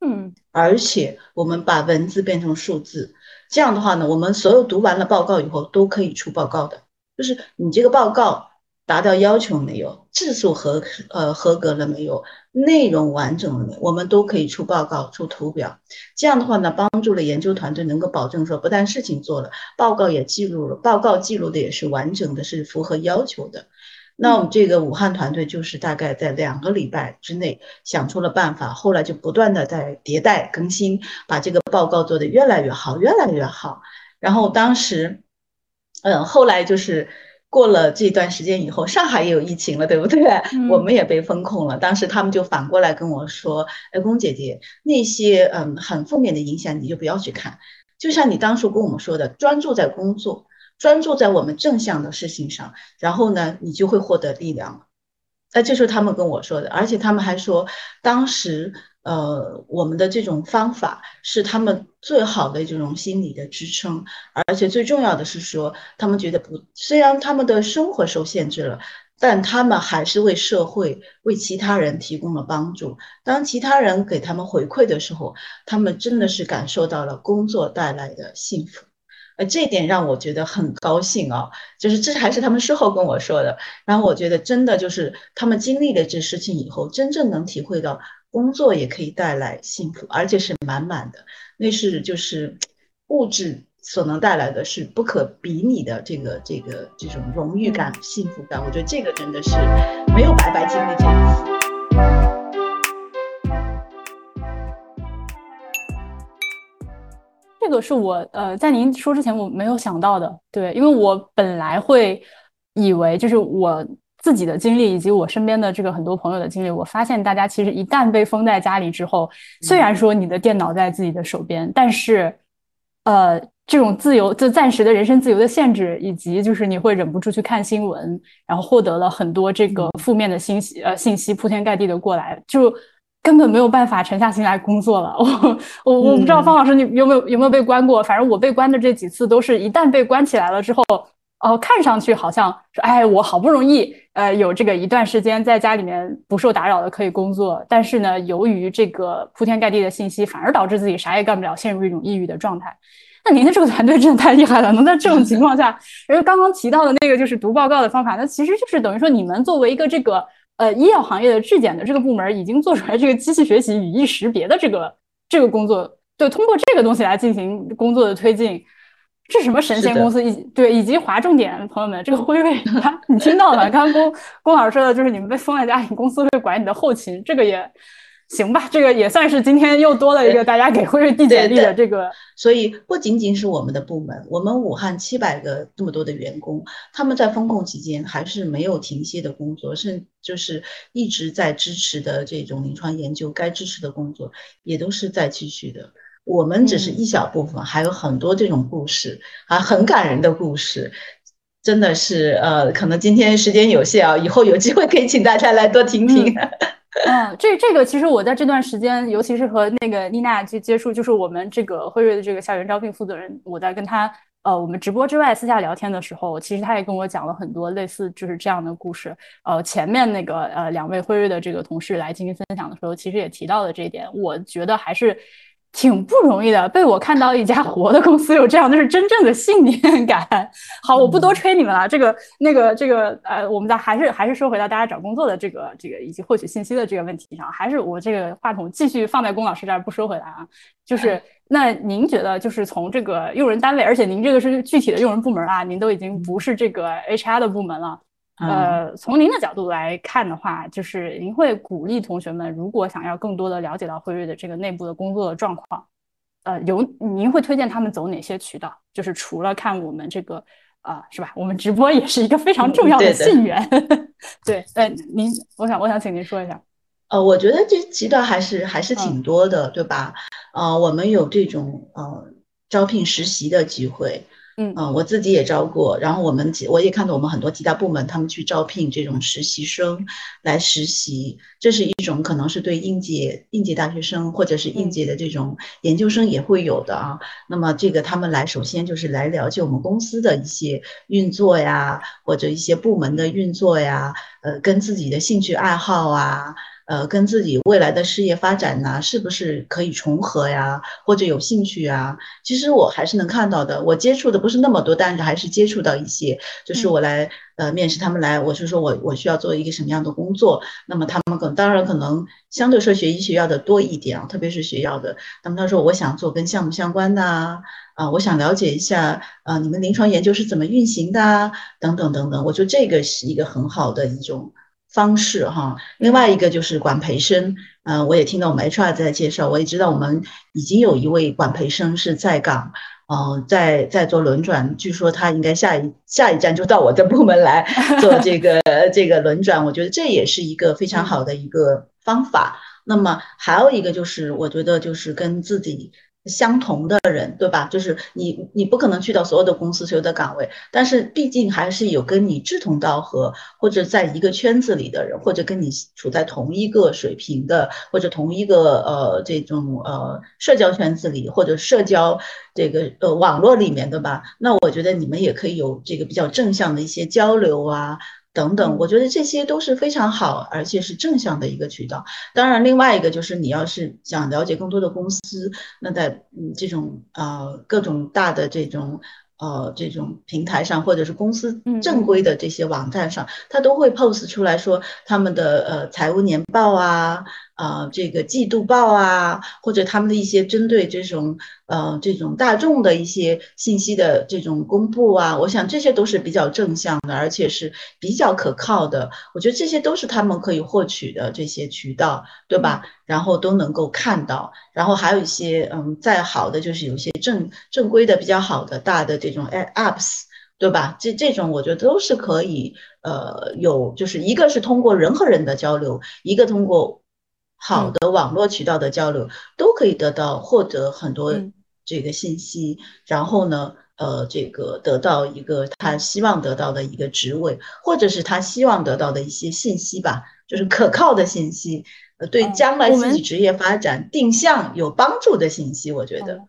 嗯，而且我们把文字变成数字，这样的话呢，我们所有读完了报告以后都可以出报告的，就是你这个报告。达到要求没有？字数合呃合格了没有？内容完整了没？我们都可以出报告、出图表。这样的话呢，帮助了研究团队能够保证说，不但事情做了，报告也记录了，报告记录的也是完整的，是符合要求的。那我们这个武汉团队就是大概在两个礼拜之内想出了办法，后来就不断的在迭代更新，把这个报告做得越来越好，越来越好。然后当时，嗯，后来就是。过了这段时间以后，上海也有疫情了，对不对？我们也被封控了。当时他们就反过来跟我说：“哎，龚姐姐，那些嗯很负面的影响你就不要去看，就像你当初跟我们说的，专注在工作，专注在我们正向的事情上，然后呢，你就会获得力量了。”哎，这是他们跟我说的，而且他们还说，当时。呃，我们的这种方法是他们最好的这种心理的支撑，而且最重要的是说，他们觉得不，虽然他们的生活受限制了，但他们还是为社会、为其他人提供了帮助。当其他人给他们回馈的时候，他们真的是感受到了工作带来的幸福，呃，这点让我觉得很高兴啊！就是这还是他们事后跟我说的，然后我觉得真的就是他们经历了这事情以后，真正能体会到。工作也可以带来幸福，而且是满满的，那是就是物质所能带来的是不可比拟的这个这个这种荣誉感、幸福感。我觉得这个真的是没有白白经历这一次。这个是我呃在您说之前我没有想到的，对，因为我本来会以为就是我。自己的经历以及我身边的这个很多朋友的经历，我发现大家其实一旦被封在家里之后，虽然说你的电脑在自己的手边，但是，呃，这种自由就暂时的人身自由的限制，以及就是你会忍不住去看新闻，然后获得了很多这个负面的信息，呃，信息铺天盖地的过来，就根本没有办法沉下心来工作了。(laughs) 我我我不知道方老师你有没有有没有被关过，反正我被关的这几次都是一旦被关起来了之后。哦，看上去好像说，哎，我好不容易，呃，有这个一段时间在家里面不受打扰的可以工作，但是呢，由于这个铺天盖地的信息，反而导致自己啥也干不了，陷入一种抑郁的状态。那您的这个团队真的太厉害了，能在这种情况下，因为刚刚提到的那个就是读报告的方法，那其实就是等于说，你们作为一个这个呃医药行业的质检的这个部门，已经做出来这个机器学习语义识别的这个这个工作，对，通过这个东西来进行工作的推进。是什么神仙公司？以对，以及划重点，朋友们，这个辉瑞，(laughs) 你听到了？刚刚龚龚老师说的就是你们被封在家里，公司会管你的后勤，这个也行吧？这个也算是今天又多了一个大家给辉瑞递简历的这个。所以不仅仅是我们的部门，我们武汉七百个这么多的员工，他们在封控期间还是没有停歇的工作，甚就是一直在支持的这种临床研究，该支持的工作也都是在继续的。我们只是一小部分，还有很多这种故事啊，很感人的故事，真的是呃，可能今天时间有限啊，以后有机会可以请大家来多听听。(laughs) 嗯，这这个其实我在这段时间，尤其是和那个妮娜去接触，就是我们这个辉瑞的这个校园招聘负责人，我在跟他呃我们直播之外私下聊天的时候，其实他也跟我讲了很多类似就是这样的故事。呃，前面那个呃两位辉瑞的这个同事来进行分享的时候，其实也提到了这一点，我觉得还是。挺不容易的，被我看到一家 (laughs) 活的公司有这样，就是真正的信念感。好，我不多吹你们了。这个、那个、这个，呃，我们再还是还是说回到大家找工作的这个、这个以及获取信息的这个问题上，还是我这个话筒继续放在龚老师这儿不说回来啊。就是那您觉得，就是从这个用人单位，而且您这个是具体的用人部门啊，您都已经不是这个 HR 的部门了。呃，从您的角度来看的话，就是您会鼓励同学们，如果想要更多的了解到辉瑞的这个内部的工作状况，呃，有您会推荐他们走哪些渠道？就是除了看我们这个啊，是吧？我们直播也是一个非常重要的信源。(laughs) 对，呃，您，我想，我想请您说一下。呃，我觉得这渠道还是还是挺多的，对吧？呃，我们有这种呃招聘实习的机会。嗯我自己也招过，然后我们我也看到我们很多其他部门他们去招聘这种实习生来实习，这是一种可能是对应届应届大学生或者是应届的这种研究生也会有的啊。那么这个他们来首先就是来了解我们公司的一些运作呀，或者一些部门的运作呀，呃，跟自己的兴趣爱好啊。呃，跟自己未来的事业发展呢，是不是可以重合呀？或者有兴趣啊？其实我还是能看到的。我接触的不是那么多，但是还是接触到一些。就是我来呃面试他们来，我是说我我需要做一个什么样的工作？那么他们可当然可能相对说学医学要的多一点啊，特别是学药的。那么他说我想做跟项目相关的啊，啊，我想了解一下啊，你们临床研究是怎么运行的啊？等等等等。我觉得这个是一个很好的一种。方式哈，另外一个就是管培生，嗯，我也听到我们 HR 在介绍，我也知道我们已经有一位管培生是在岗，嗯，在在做轮转，据说他应该下一下一站就到我的部门来 (laughs) 做这个这个轮转，我觉得这也是一个非常好的一个方法。那么还有一个就是，我觉得就是跟自己。相同的人，对吧？就是你，你不可能去到所有的公司、所有的岗位，但是毕竟还是有跟你志同道合，或者在一个圈子里的人，或者跟你处在同一个水平的，或者同一个呃这种呃社交圈子里，或者社交这个呃网络里面，对吧？那我觉得你们也可以有这个比较正向的一些交流啊。等等，我觉得这些都是非常好，而且是正向的一个渠道。当然，另外一个就是你要是想了解更多的公司，那在嗯这种呃各种大的这种呃这种平台上，或者是公司正规的这些网站上，它都会 post 出来说他们的呃财务年报啊。啊，这个季度报啊，或者他们的一些针对这种呃这种大众的一些信息的这种公布啊，我想这些都是比较正向的，而且是比较可靠的。我觉得这些都是他们可以获取的这些渠道，对吧？然后都能够看到。然后还有一些嗯，再好的就是有些正正规的比较好的大的这种 apps，对吧？这这种我觉得都是可以呃有，就是一个是通过人和人的交流，一个通过。好的网络渠道的交流都可以得到获得很多这个信息，然后呢，呃，这个得到一个他希望得到的一个职位，或者是他希望得到的一些信息吧，就是可靠的信息，呃，对将来自己职业发展定向有帮助的信息，我觉得。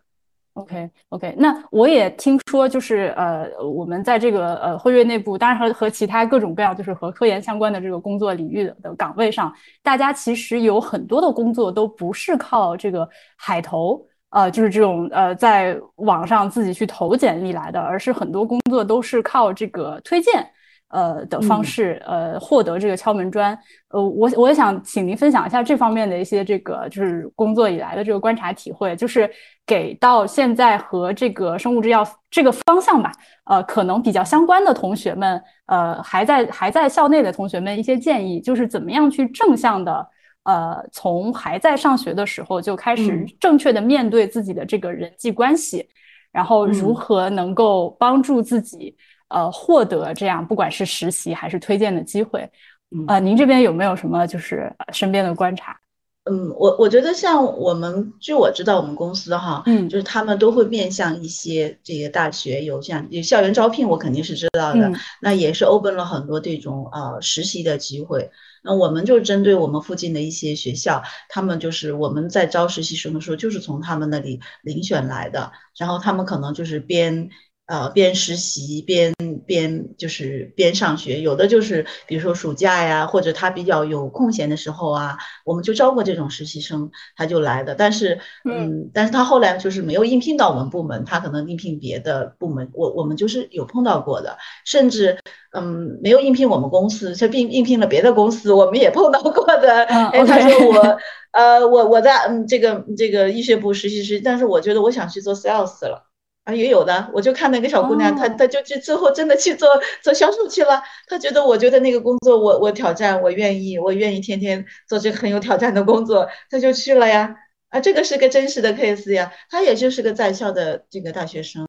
OK，OK，那我也听说，就是呃，我们在这个呃辉瑞内部，当然和和其他各种各样就是和科研相关的这个工作领域的岗位上，大家其实有很多的工作都不是靠这个海投，呃，就是这种呃在网上自己去投简历来的，而是很多工作都是靠这个推荐。呃的方式，呃，获得这个敲门砖。呃，我我也想请您分享一下这方面的一些这个就是工作以来的这个观察体会，就是给到现在和这个生物制药这个方向吧，呃，可能比较相关的同学们，呃，还在还在校内的同学们一些建议，就是怎么样去正向的，呃，从还在上学的时候就开始正确的面对自己的这个人际关系，然后如何能够帮助自己，呃，获得这样不管是实习还是推荐的机会。啊，您这边有没有什么就是身边的观察？嗯，我我觉得像我们，据我知道，我们公司哈，嗯，就是他们都会面向一些这个大学，有像有校园招聘，我肯定是知道的。那也是 open 了很多这种呃实习的机会。那我们就针对我们附近的一些学校，他们就是我们在招实习生的时候，就是从他们那里遴选来的，然后他们可能就是边。呃，边实习边边就是边上学，有的就是比如说暑假呀，或者他比较有空闲的时候啊，我们就招过这种实习生，他就来的。但是，嗯，但是他后来就是没有应聘到我们部门，他可能应聘别的部门。我我们就是有碰到过的，甚至嗯，没有应聘我们公司，却并应聘了别的公司，我们也碰到过的。哎，他说我，呃，我我在嗯这个这个医学部实习时，但是我觉得我想去做 sales 了。啊，也有的，我就看那个小姑娘，她她就去最后真的去做做销售去了。她觉得，我觉得那个工作，我我挑战，我愿意，我愿意天天做这个很有挑战的工作，她就去了呀。啊，这个是个真实的 case 呀，她也就是个在校的这个大学生，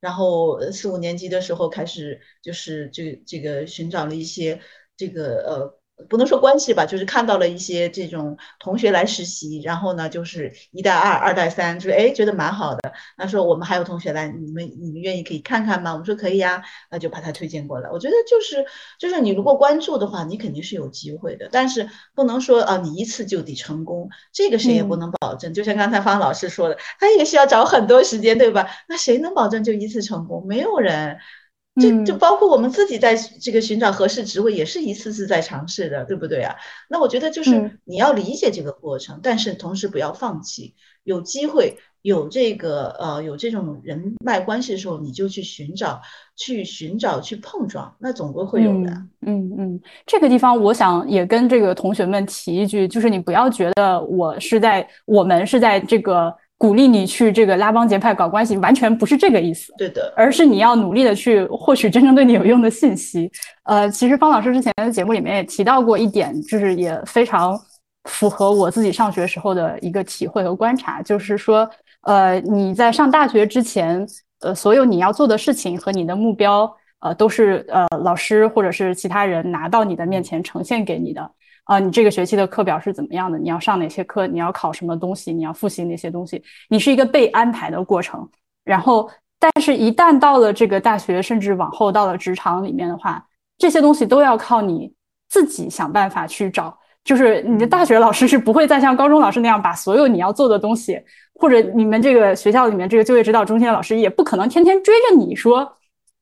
然后四五年级的时候开始就是这这个寻找了一些这个呃。不能说关系吧，就是看到了一些这种同学来实习，然后呢，就是一带二，二带三，就是哎，觉得蛮好的。那说我们还有同学来，你们你们愿意可以看看吗？我们说可以呀，那就把他推荐过来。我觉得就是就是你如果关注的话，你肯定是有机会的，但是不能说啊，你一次就得成功，这个谁也不能保证。就像刚才方老师说的，他也是要找很多时间，对吧？那谁能保证就一次成功？没有人。就就包括我们自己在这个寻找合适职位，也是一次次在尝试的，对不对啊？那我觉得就是你要理解这个过程，但是同时不要放弃。有机会有这个呃有这种人脉关系的时候，你就去寻找，去寻找，去碰撞，那总归会有的。嗯嗯，这个地方我想也跟这个同学们提一句，就是你不要觉得我是在我们是在这个。鼓励你去这个拉帮结派搞关系，完全不是这个意思。对的，而是你要努力的去获取真正对你有用的信息。呃，其实方老师之前的节目里面也提到过一点，就是也非常符合我自己上学时候的一个体会和观察，就是说，呃，你在上大学之前，呃，所有你要做的事情和你的目标，呃，都是呃老师或者是其他人拿到你的面前呈现给你的。啊，你这个学期的课表是怎么样的？你要上哪些课？你要考什么东西？你要复习哪些东西？你是一个被安排的过程。然后，但是一旦到了这个大学，甚至往后到了职场里面的话，这些东西都要靠你自己想办法去找。就是你的大学老师是不会再像高中老师那样把所有你要做的东西，或者你们这个学校里面这个就业指导中心的老师也不可能天天追着你说，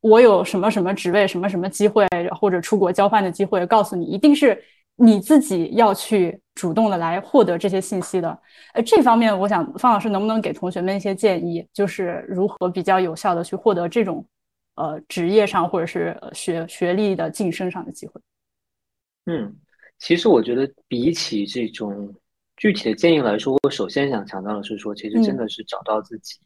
我有什么什么职位、什么什么机会或者出国交换的机会，告诉你一定是。你自己要去主动的来获得这些信息的，呃，这方面我想方老师能不能给同学们一些建议，就是如何比较有效的去获得这种，呃，职业上或者是学学历的晋升上的机会？嗯，其实我觉得比起这种具体的建议来说，我首先想强调的是说，其实真的是找到自己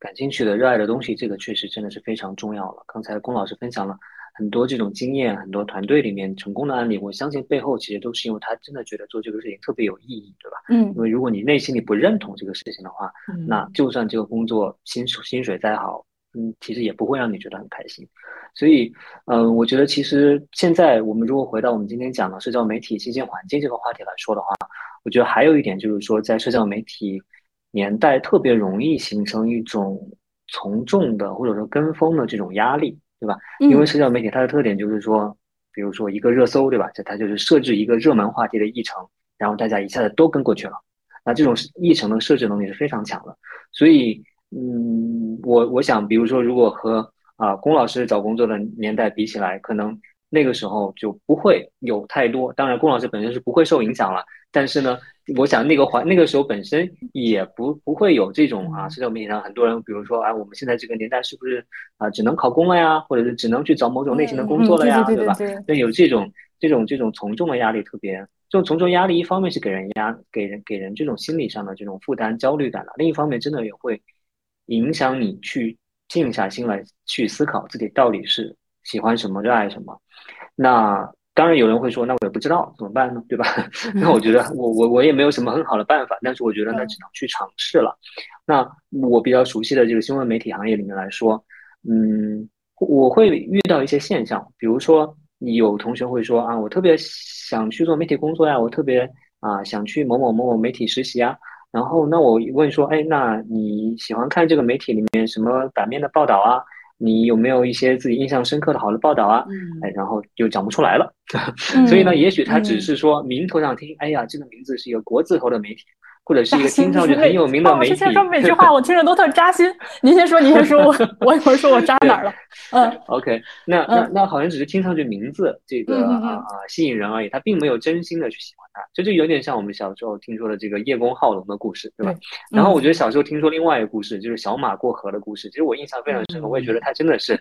感兴趣的、热爱的东西，这个确实真的是非常重要了。刚才龚老师分享了。很多这种经验，很多团队里面成功的案例，我相信背后其实都是因为他真的觉得做这个事情特别有意义，对吧？嗯，因为如果你内心里不认同这个事情的话，那就算这个工作薪薪水再好，嗯，其实也不会让你觉得很开心。所以，嗯，我觉得其实现在我们如果回到我们今天讲的社交媒体新鲜环境这个话题来说的话，我觉得还有一点就是说，在社交媒体年代特别容易形成一种从众的或者说跟风的这种压力。对吧？因为社交媒体它的特点就是说，比如说一个热搜，对吧？这它就是设置一个热门话题的议程，然后大家一下子都跟过去了。那这种议程的设置能力是非常强的。所以，嗯，我我想，比如说，如果和啊龚老师找工作的年代比起来，可能那个时候就不会有太多。当然，龚老师本身是不会受影响了，但是呢，我想那个环那个时候本身也不不会有这种啊，社交媒体上很多人，比如说啊，我们现在这个年代是不是啊，只能考公了呀，或者是只能去找某种类型的工作了呀，对吧？那有这种这种这种从众的压力特别，这种从众压力一方面是给人压给人给人这种心理上的这种负担焦虑感了，另一方面真的也会影响你去静下心来去思考自己到底是喜欢什么、热爱什么。那。当然有人会说，那我也不知道怎么办呢，对吧？那我觉得我我我也没有什么很好的办法，但是我觉得那只能去尝试了。那我比较熟悉的这个新闻媒体行业里面来说，嗯，我会遇到一些现象，比如说有同学会说啊，我特别想去做媒体工作呀，我特别啊想去某某某某媒体实习啊。然后那我问说，哎，那你喜欢看这个媒体里面什么版面的报道啊？你有没有一些自己印象深刻的好的报道啊？哎，然后就讲不出来了。(laughs) 所以呢，也许他只是说名头上听，哎呀，这个名字是一个国字头的媒体。或者是一个听上去很有名的媒体。先说每句话，我听着都特扎心。您先说，您先说，我 (laughs) 我一会儿说我扎哪儿了。嗯，OK，那那那好像只是听上去名字这个啊啊吸引人而已，他并没有真心的去喜欢他。这就有点像我们小时候听说的这个叶公好龙的故事，对吧？然后我觉得小时候听说另外一个故事，就是小马过河的故事。其实我印象非常深刻，我也觉得它真的是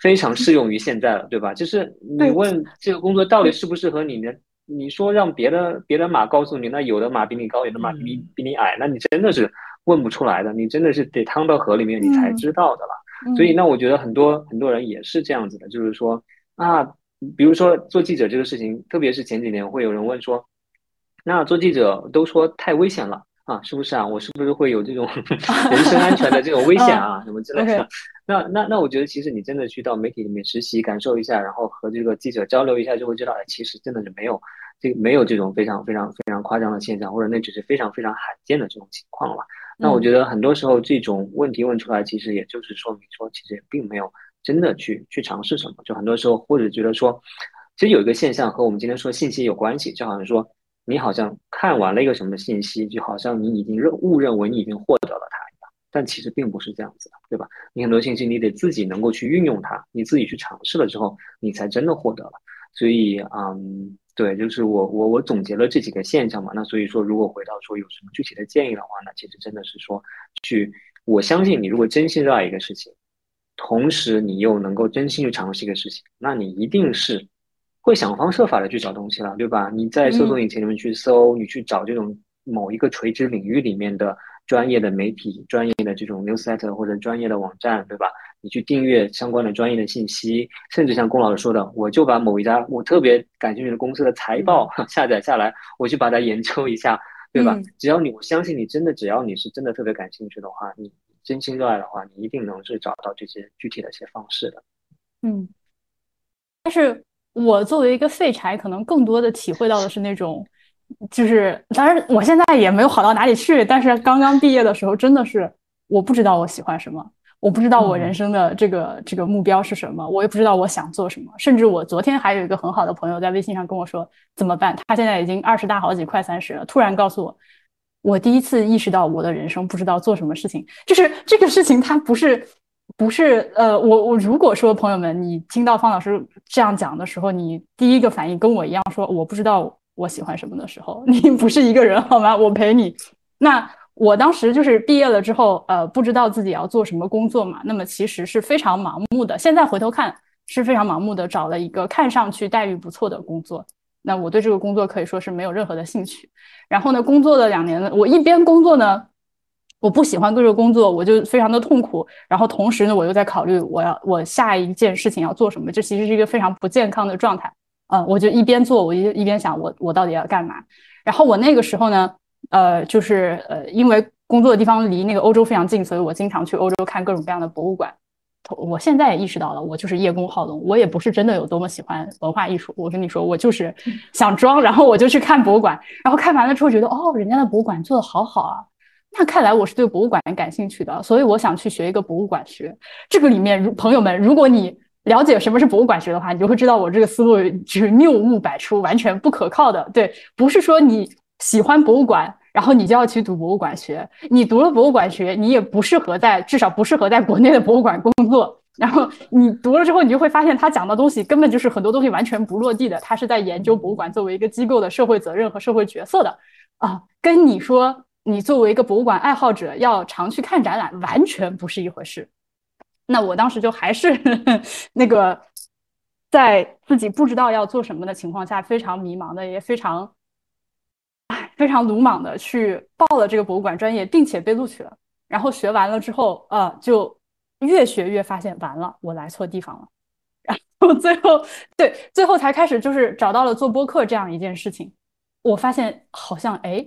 非常适用于现在了，对吧？就是你问这个工作到底适不适合你呢？你说让别的别的马告诉你，那有的马比你高，有的马比你比你矮，那你真的是问不出来的，你真的是得趟到河里面你才知道的了。所以那我觉得很多很多人也是这样子的，就是说啊，比如说做记者这个事情，特别是前几年会有人问说，那做记者都说太危险了。啊，是不是啊？我是不是会有这种 (laughs) 人身安全的这种危险啊？什么之类的？(laughs) 那那那，我觉得其实你真的去到媒体里面实习，感受一下，然后和这个记者交流一下，就会知道，哎，其实真的是没有这没有这种非常非常非常夸张的现象，或者那只是非常非常罕见的这种情况了。那我觉得很多时候这种问题问出来，其实也就是说明说，其实也并没有真的去去尝试什么。就很多时候或者觉得说，其实有一个现象和我们今天说信息有关系，就好像说。你好像看完了一个什么信息，就好像你已经认误认为你已经获得了它一样，但其实并不是这样子的，对吧？你很多信息你得自己能够去运用它，你自己去尝试了之后，你才真的获得了。所以，嗯，对，就是我我我总结了这几个现象嘛。那所以说，如果回到说有什么具体的建议的话，那其实真的是说，去我相信你，如果真心热爱一个事情，同时你又能够真心去尝试一个事情，那你一定是。会想方设法的去找东西了，对吧？你在搜索引擎里面去搜，你去找这种某一个垂直领域里面的专业的媒体、专业的这种 newsletter 或者专业的网站，对吧？你去订阅相关的专业的信息，甚至像龚老师说的，我就把某一家我特别感兴趣的公司的财报 (laughs) 下载下来，我去把它研究一下，对吧？只要你，我相信你真的，只要你是真的特别感兴趣的话，你真心热爱的话，你一定能是找到这些具体的一些方式的。嗯，但是。我作为一个废柴，可能更多的体会到的是那种，就是当然我现在也没有好到哪里去，但是刚刚毕业的时候，真的是我不知道我喜欢什么，我不知道我人生的这个这个目标是什么，我也不知道我想做什么。甚至我昨天还有一个很好的朋友在微信上跟我说怎么办，他现在已经二十大好几，快三十了，突然告诉我，我第一次意识到我的人生不知道做什么事情，就是这个事情它不是。不是，呃，我我如果说朋友们，你听到方老师这样讲的时候，你第一个反应跟我一样，说我不知道我喜欢什么的时候，(laughs) 你不是一个人好吗？我陪你。那我当时就是毕业了之后，呃，不知道自己要做什么工作嘛，那么其实是非常盲目的。现在回头看是非常盲目的，找了一个看上去待遇不错的工作。那我对这个工作可以说是没有任何的兴趣。然后呢，工作了两年呢，我一边工作呢。我不喜欢这个工作，我就非常的痛苦。然后同时呢，我又在考虑我要我下一件事情要做什么。这其实是一个非常不健康的状态。嗯，我就一边做，我一一边想我我到底要干嘛。然后我那个时候呢，呃，就是呃，因为工作的地方离那个欧洲非常近，所以我经常去欧洲看各种各样的博物馆。我现在也意识到了，我就是叶公好龙，我也不是真的有多么喜欢文化艺术。我跟你说，我就是想装，然后我就去看博物馆。然后看完了之后觉得，哦，人家的博物馆做的好好啊。那看来我是对博物馆感兴趣的，所以我想去学一个博物馆学。这个里面，如朋友们，如果你了解什么是博物馆学的话，你就会知道我这个思路是谬误百出，完全不可靠的。对，不是说你喜欢博物馆，然后你就要去读博物馆学。你读了博物馆学，你也不适合在至少不适合在国内的博物馆工作。然后你读了之后，你就会发现他讲的东西根本就是很多东西完全不落地的。他是在研究博物馆作为一个机构的社会责任和社会角色的啊，跟你说你作为一个博物馆爱好者要常去看展览，完全不是一回事。那我当时就还是 (laughs) 那个在自己不知道要做什么的情况下，非常迷茫的，也非常哎非常鲁莽的去报了这个博物馆专业，并且被录取了。然后学完了之后，啊，就越学越发现完了，我来错地方了。(laughs) 然后最后对，最后才开始就是找到了做播客这样一件事情。我发现好像哎，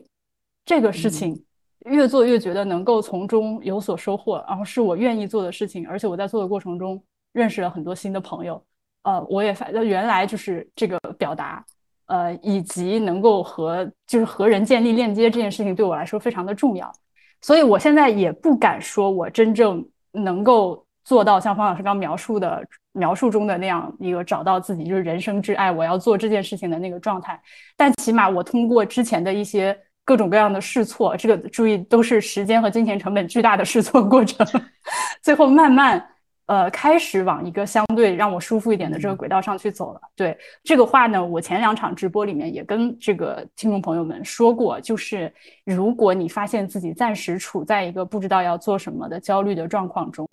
这个事情。越做越觉得能够从中有所收获，然后是我愿意做的事情，而且我在做的过程中认识了很多新的朋友。呃，我也发，原来就是这个表达，呃，以及能够和就是和人建立链接这件事情对我来说非常的重要。所以我现在也不敢说我真正能够做到像方老师刚描述的描述中的那样一个找到自己就是人生挚爱，我要做这件事情的那个状态。但起码我通过之前的一些。各种各样的试错，这个注意都是时间和金钱成本巨大的试错过程，(laughs) 最后慢慢呃开始往一个相对让我舒服一点的这个轨道上去走了。对这个话呢，我前两场直播里面也跟这个听众朋友们说过，就是如果你发现自己暂时处在一个不知道要做什么的焦虑的状况中，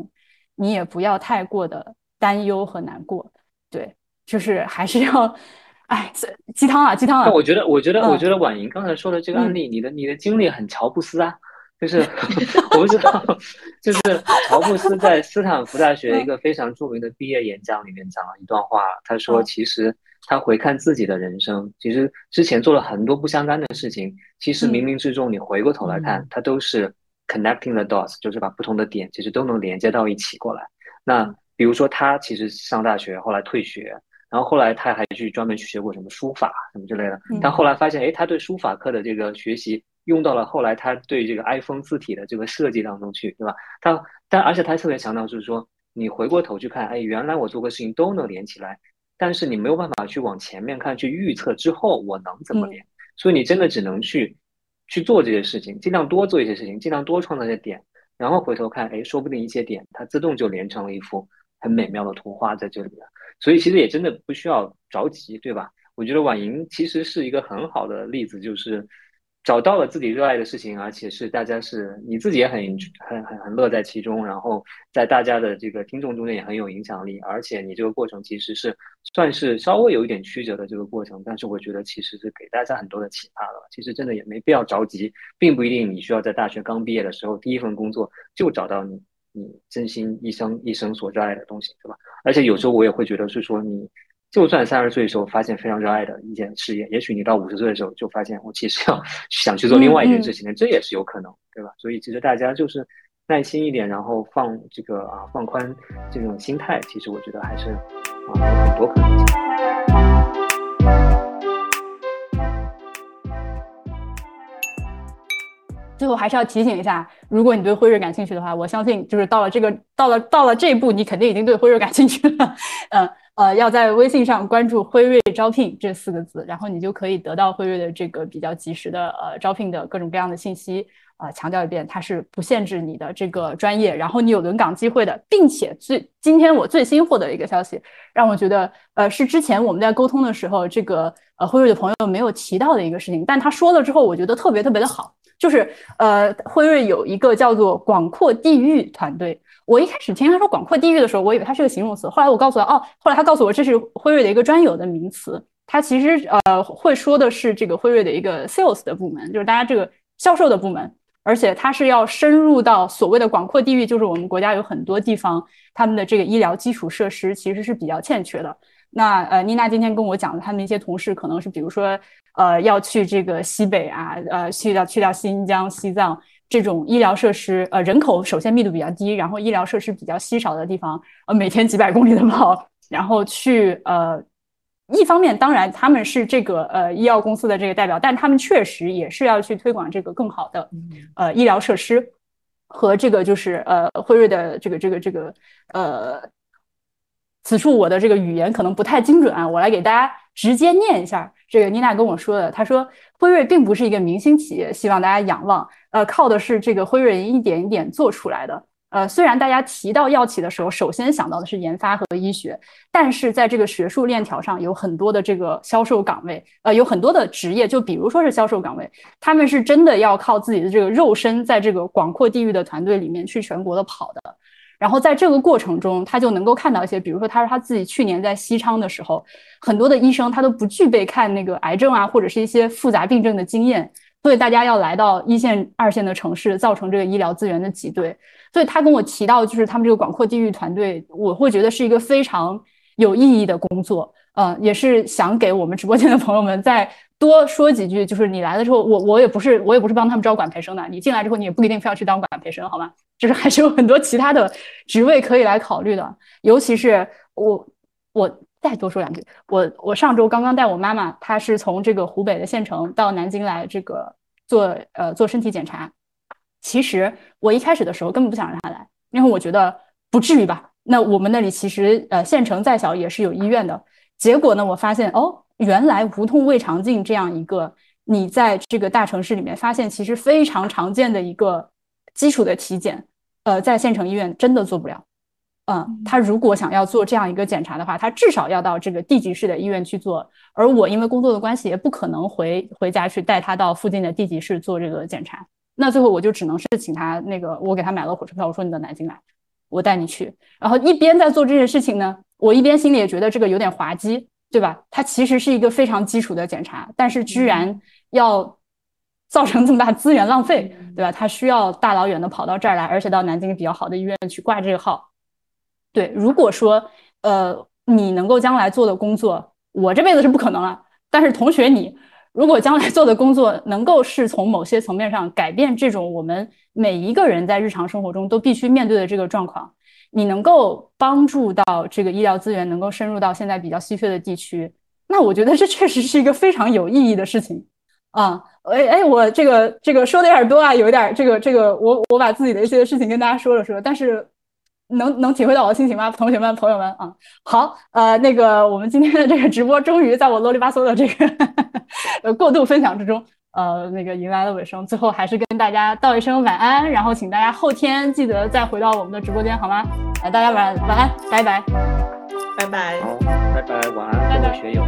你也不要太过的担忧和难过。对，就是还是要。哎，鸡汤啊，鸡汤啊！我觉得，我觉得，我觉得婉莹刚才说的这个案例，你的你的经历很乔布斯啊，就是 (laughs) 我不知道，(laughs) 就是乔布斯在 (laughs) 斯坦福大学一个非常著名的毕业演讲里面讲了一段话，他说，其实他回看自己的人生，其实之前做了很多不相干的事情，其实冥冥之中你回过头来看，他都是 connecting the dots，就是把不同的点其实都能连接到一起过来。那比如说他其实上大学，后来退学。然后后来他还去专门去学过什么书法什么之类的，但后来发现，哎，他对书法课的这个学习用到了后来他对这个 iPhone 字体的这个设计当中去，对吧？他但而且他特别强调就是说，你回过头去看，哎，原来我做个事情都能连起来，但是你没有办法去往前面看，去预测之后我能怎么连，所以你真的只能去去做这些事情，尽量多做一些事情，尽量多创造一些点，然后回头看，哎，说不定一些点它自动就连成了一幅很美妙的图画在这里了。所以其实也真的不需要着急，对吧？我觉得婉莹其实是一个很好的例子，就是找到了自己热爱的事情，而且是大家是你自己也很很很很乐在其中，然后在大家的这个听众中间也很有影响力，而且你这个过程其实是算是稍微有一点曲折的这个过程，但是我觉得其实是给大家很多的启发了。其实真的也没必要着急，并不一定你需要在大学刚毕业的时候第一份工作就找到你。你真心一生一生所热爱的东西，对吧？而且有时候我也会觉得是说，你就算三十岁的时候发现非常热爱的一件事业，也许你到五十岁的时候就发现我其实要 (laughs) 想去做另外一件事情，这也是有可能，对吧？所以其实大家就是耐心一点，然后放这个啊放宽这种心态，其实我觉得还是啊有很多可能性。最后还是要提醒一下，如果你对辉瑞感兴趣的话，我相信就是到了这个到了到了这一步，你肯定已经对辉瑞感兴趣了。嗯呃，要在微信上关注“辉瑞招聘”这四个字，然后你就可以得到辉瑞的这个比较及时的呃招聘的各种各样的信息。啊，强调一遍，它是不限制你的这个专业，然后你有轮岗机会的，并且最今天我最新获得一个消息，让我觉得呃是之前我们在沟通的时候，这个呃辉瑞的朋友没有提到的一个事情，但他说了之后，我觉得特别特别的好。就是呃，辉瑞有一个叫做“广阔地域”团队。我一开始听他说“广阔地域”的时候，我以为它是个形容词。后来我告诉他，哦，后来他告诉我这是辉瑞的一个专有的名词。它其实呃会说的是这个辉瑞的一个 sales 的部门，就是大家这个销售的部门。而且它是要深入到所谓的广阔地域，就是我们国家有很多地方，他们的这个医疗基础设施其实是比较欠缺的。那呃，妮娜今天跟我讲的，他们一些同事可能是，比如说，呃，要去这个西北啊，呃，去到去到新疆、西藏这种医疗设施，呃，人口首先密度比较低，然后医疗设施比较稀少的地方，呃，每天几百公里的跑，然后去呃，一方面当然他们是这个呃医药公司的这个代表，但他们确实也是要去推广这个更好的呃医疗设施和这个就是呃辉瑞的这个这个这个呃。此处我的这个语言可能不太精准啊，我来给大家直接念一下这个妮娜跟我说的。她说，辉瑞并不是一个明星企业，希望大家仰望，呃，靠的是这个辉瑞一点一点做出来的。呃，虽然大家提到药企的时候，首先想到的是研发和医学，但是在这个学术链条上有很多的这个销售岗位，呃，有很多的职业，就比如说是销售岗位，他们是真的要靠自己的这个肉身，在这个广阔地域的团队里面去全国的跑的。然后在这个过程中，他就能够看到一些，比如说他说他自己去年在西昌的时候，很多的医生他都不具备看那个癌症啊或者是一些复杂病症的经验，所以大家要来到一线、二线的城市，造成这个医疗资源的挤兑。所以他跟我提到，就是他们这个广阔地域团队，我会觉得是一个非常有意义的工作。呃，也是想给我们直播间的朋友们在多说几句。就是你来了之后，我我也不是我也不是帮他们招管培生的。你进来之后，你也不一定非要去当管培生，好吗？就是还是有很多其他的职位可以来考虑的。尤其是我我再多说两句，我我上周刚刚带我妈妈，她是从这个湖北的县城到南京来这个做呃做身体检查。其实我一开始的时候根本不想让她来，因为我觉得不至于吧。那我们那里其实呃县城再小也是有医院的。结果呢，我发现哦，原来无痛胃肠镜这样一个你在这个大城市里面发现其实非常常见的一个基础的体检，呃，在县城医院真的做不了。嗯，他如果想要做这样一个检查的话，他至少要到这个地级市的医院去做。而我因为工作的关系，也不可能回回家去带他到附近的地级市做这个检查。那最后我就只能是请他那个，我给他买了火车票，我说你到南京来，我带你去。然后一边在做这件事情呢，我一边心里也觉得这个有点滑稽，对吧？它其实是一个非常基础的检查，但是居然要造成这么大资源浪费，对吧？他需要大老远的跑到这儿来，而且到南京比较好的医院去挂这个号。对，如果说呃你能够将来做的工作，我这辈子是不可能了，但是同学你。如果将来做的工作能够是从某些层面上改变这种我们每一个人在日常生活中都必须面对的这个状况，你能够帮助到这个医疗资源能够深入到现在比较稀缺的地区，那我觉得这确实是一个非常有意义的事情啊！哎哎，我这个这个说的有点多啊，有一点这个这个，我我把自己的一些事情跟大家说了说，但是。能能体会到我的心情吗，同学们、朋友们啊？好，呃，那个我们今天的这个直播终于在我啰里吧嗦的这个 (laughs) 呃过度分享之中，呃，那个迎来了尾声。最后还是跟大家道一声晚安，然后请大家后天记得再回到我们的直播间，好吗？来，大家晚晚安，拜拜，拜拜，好，拜拜，晚安，各位学友。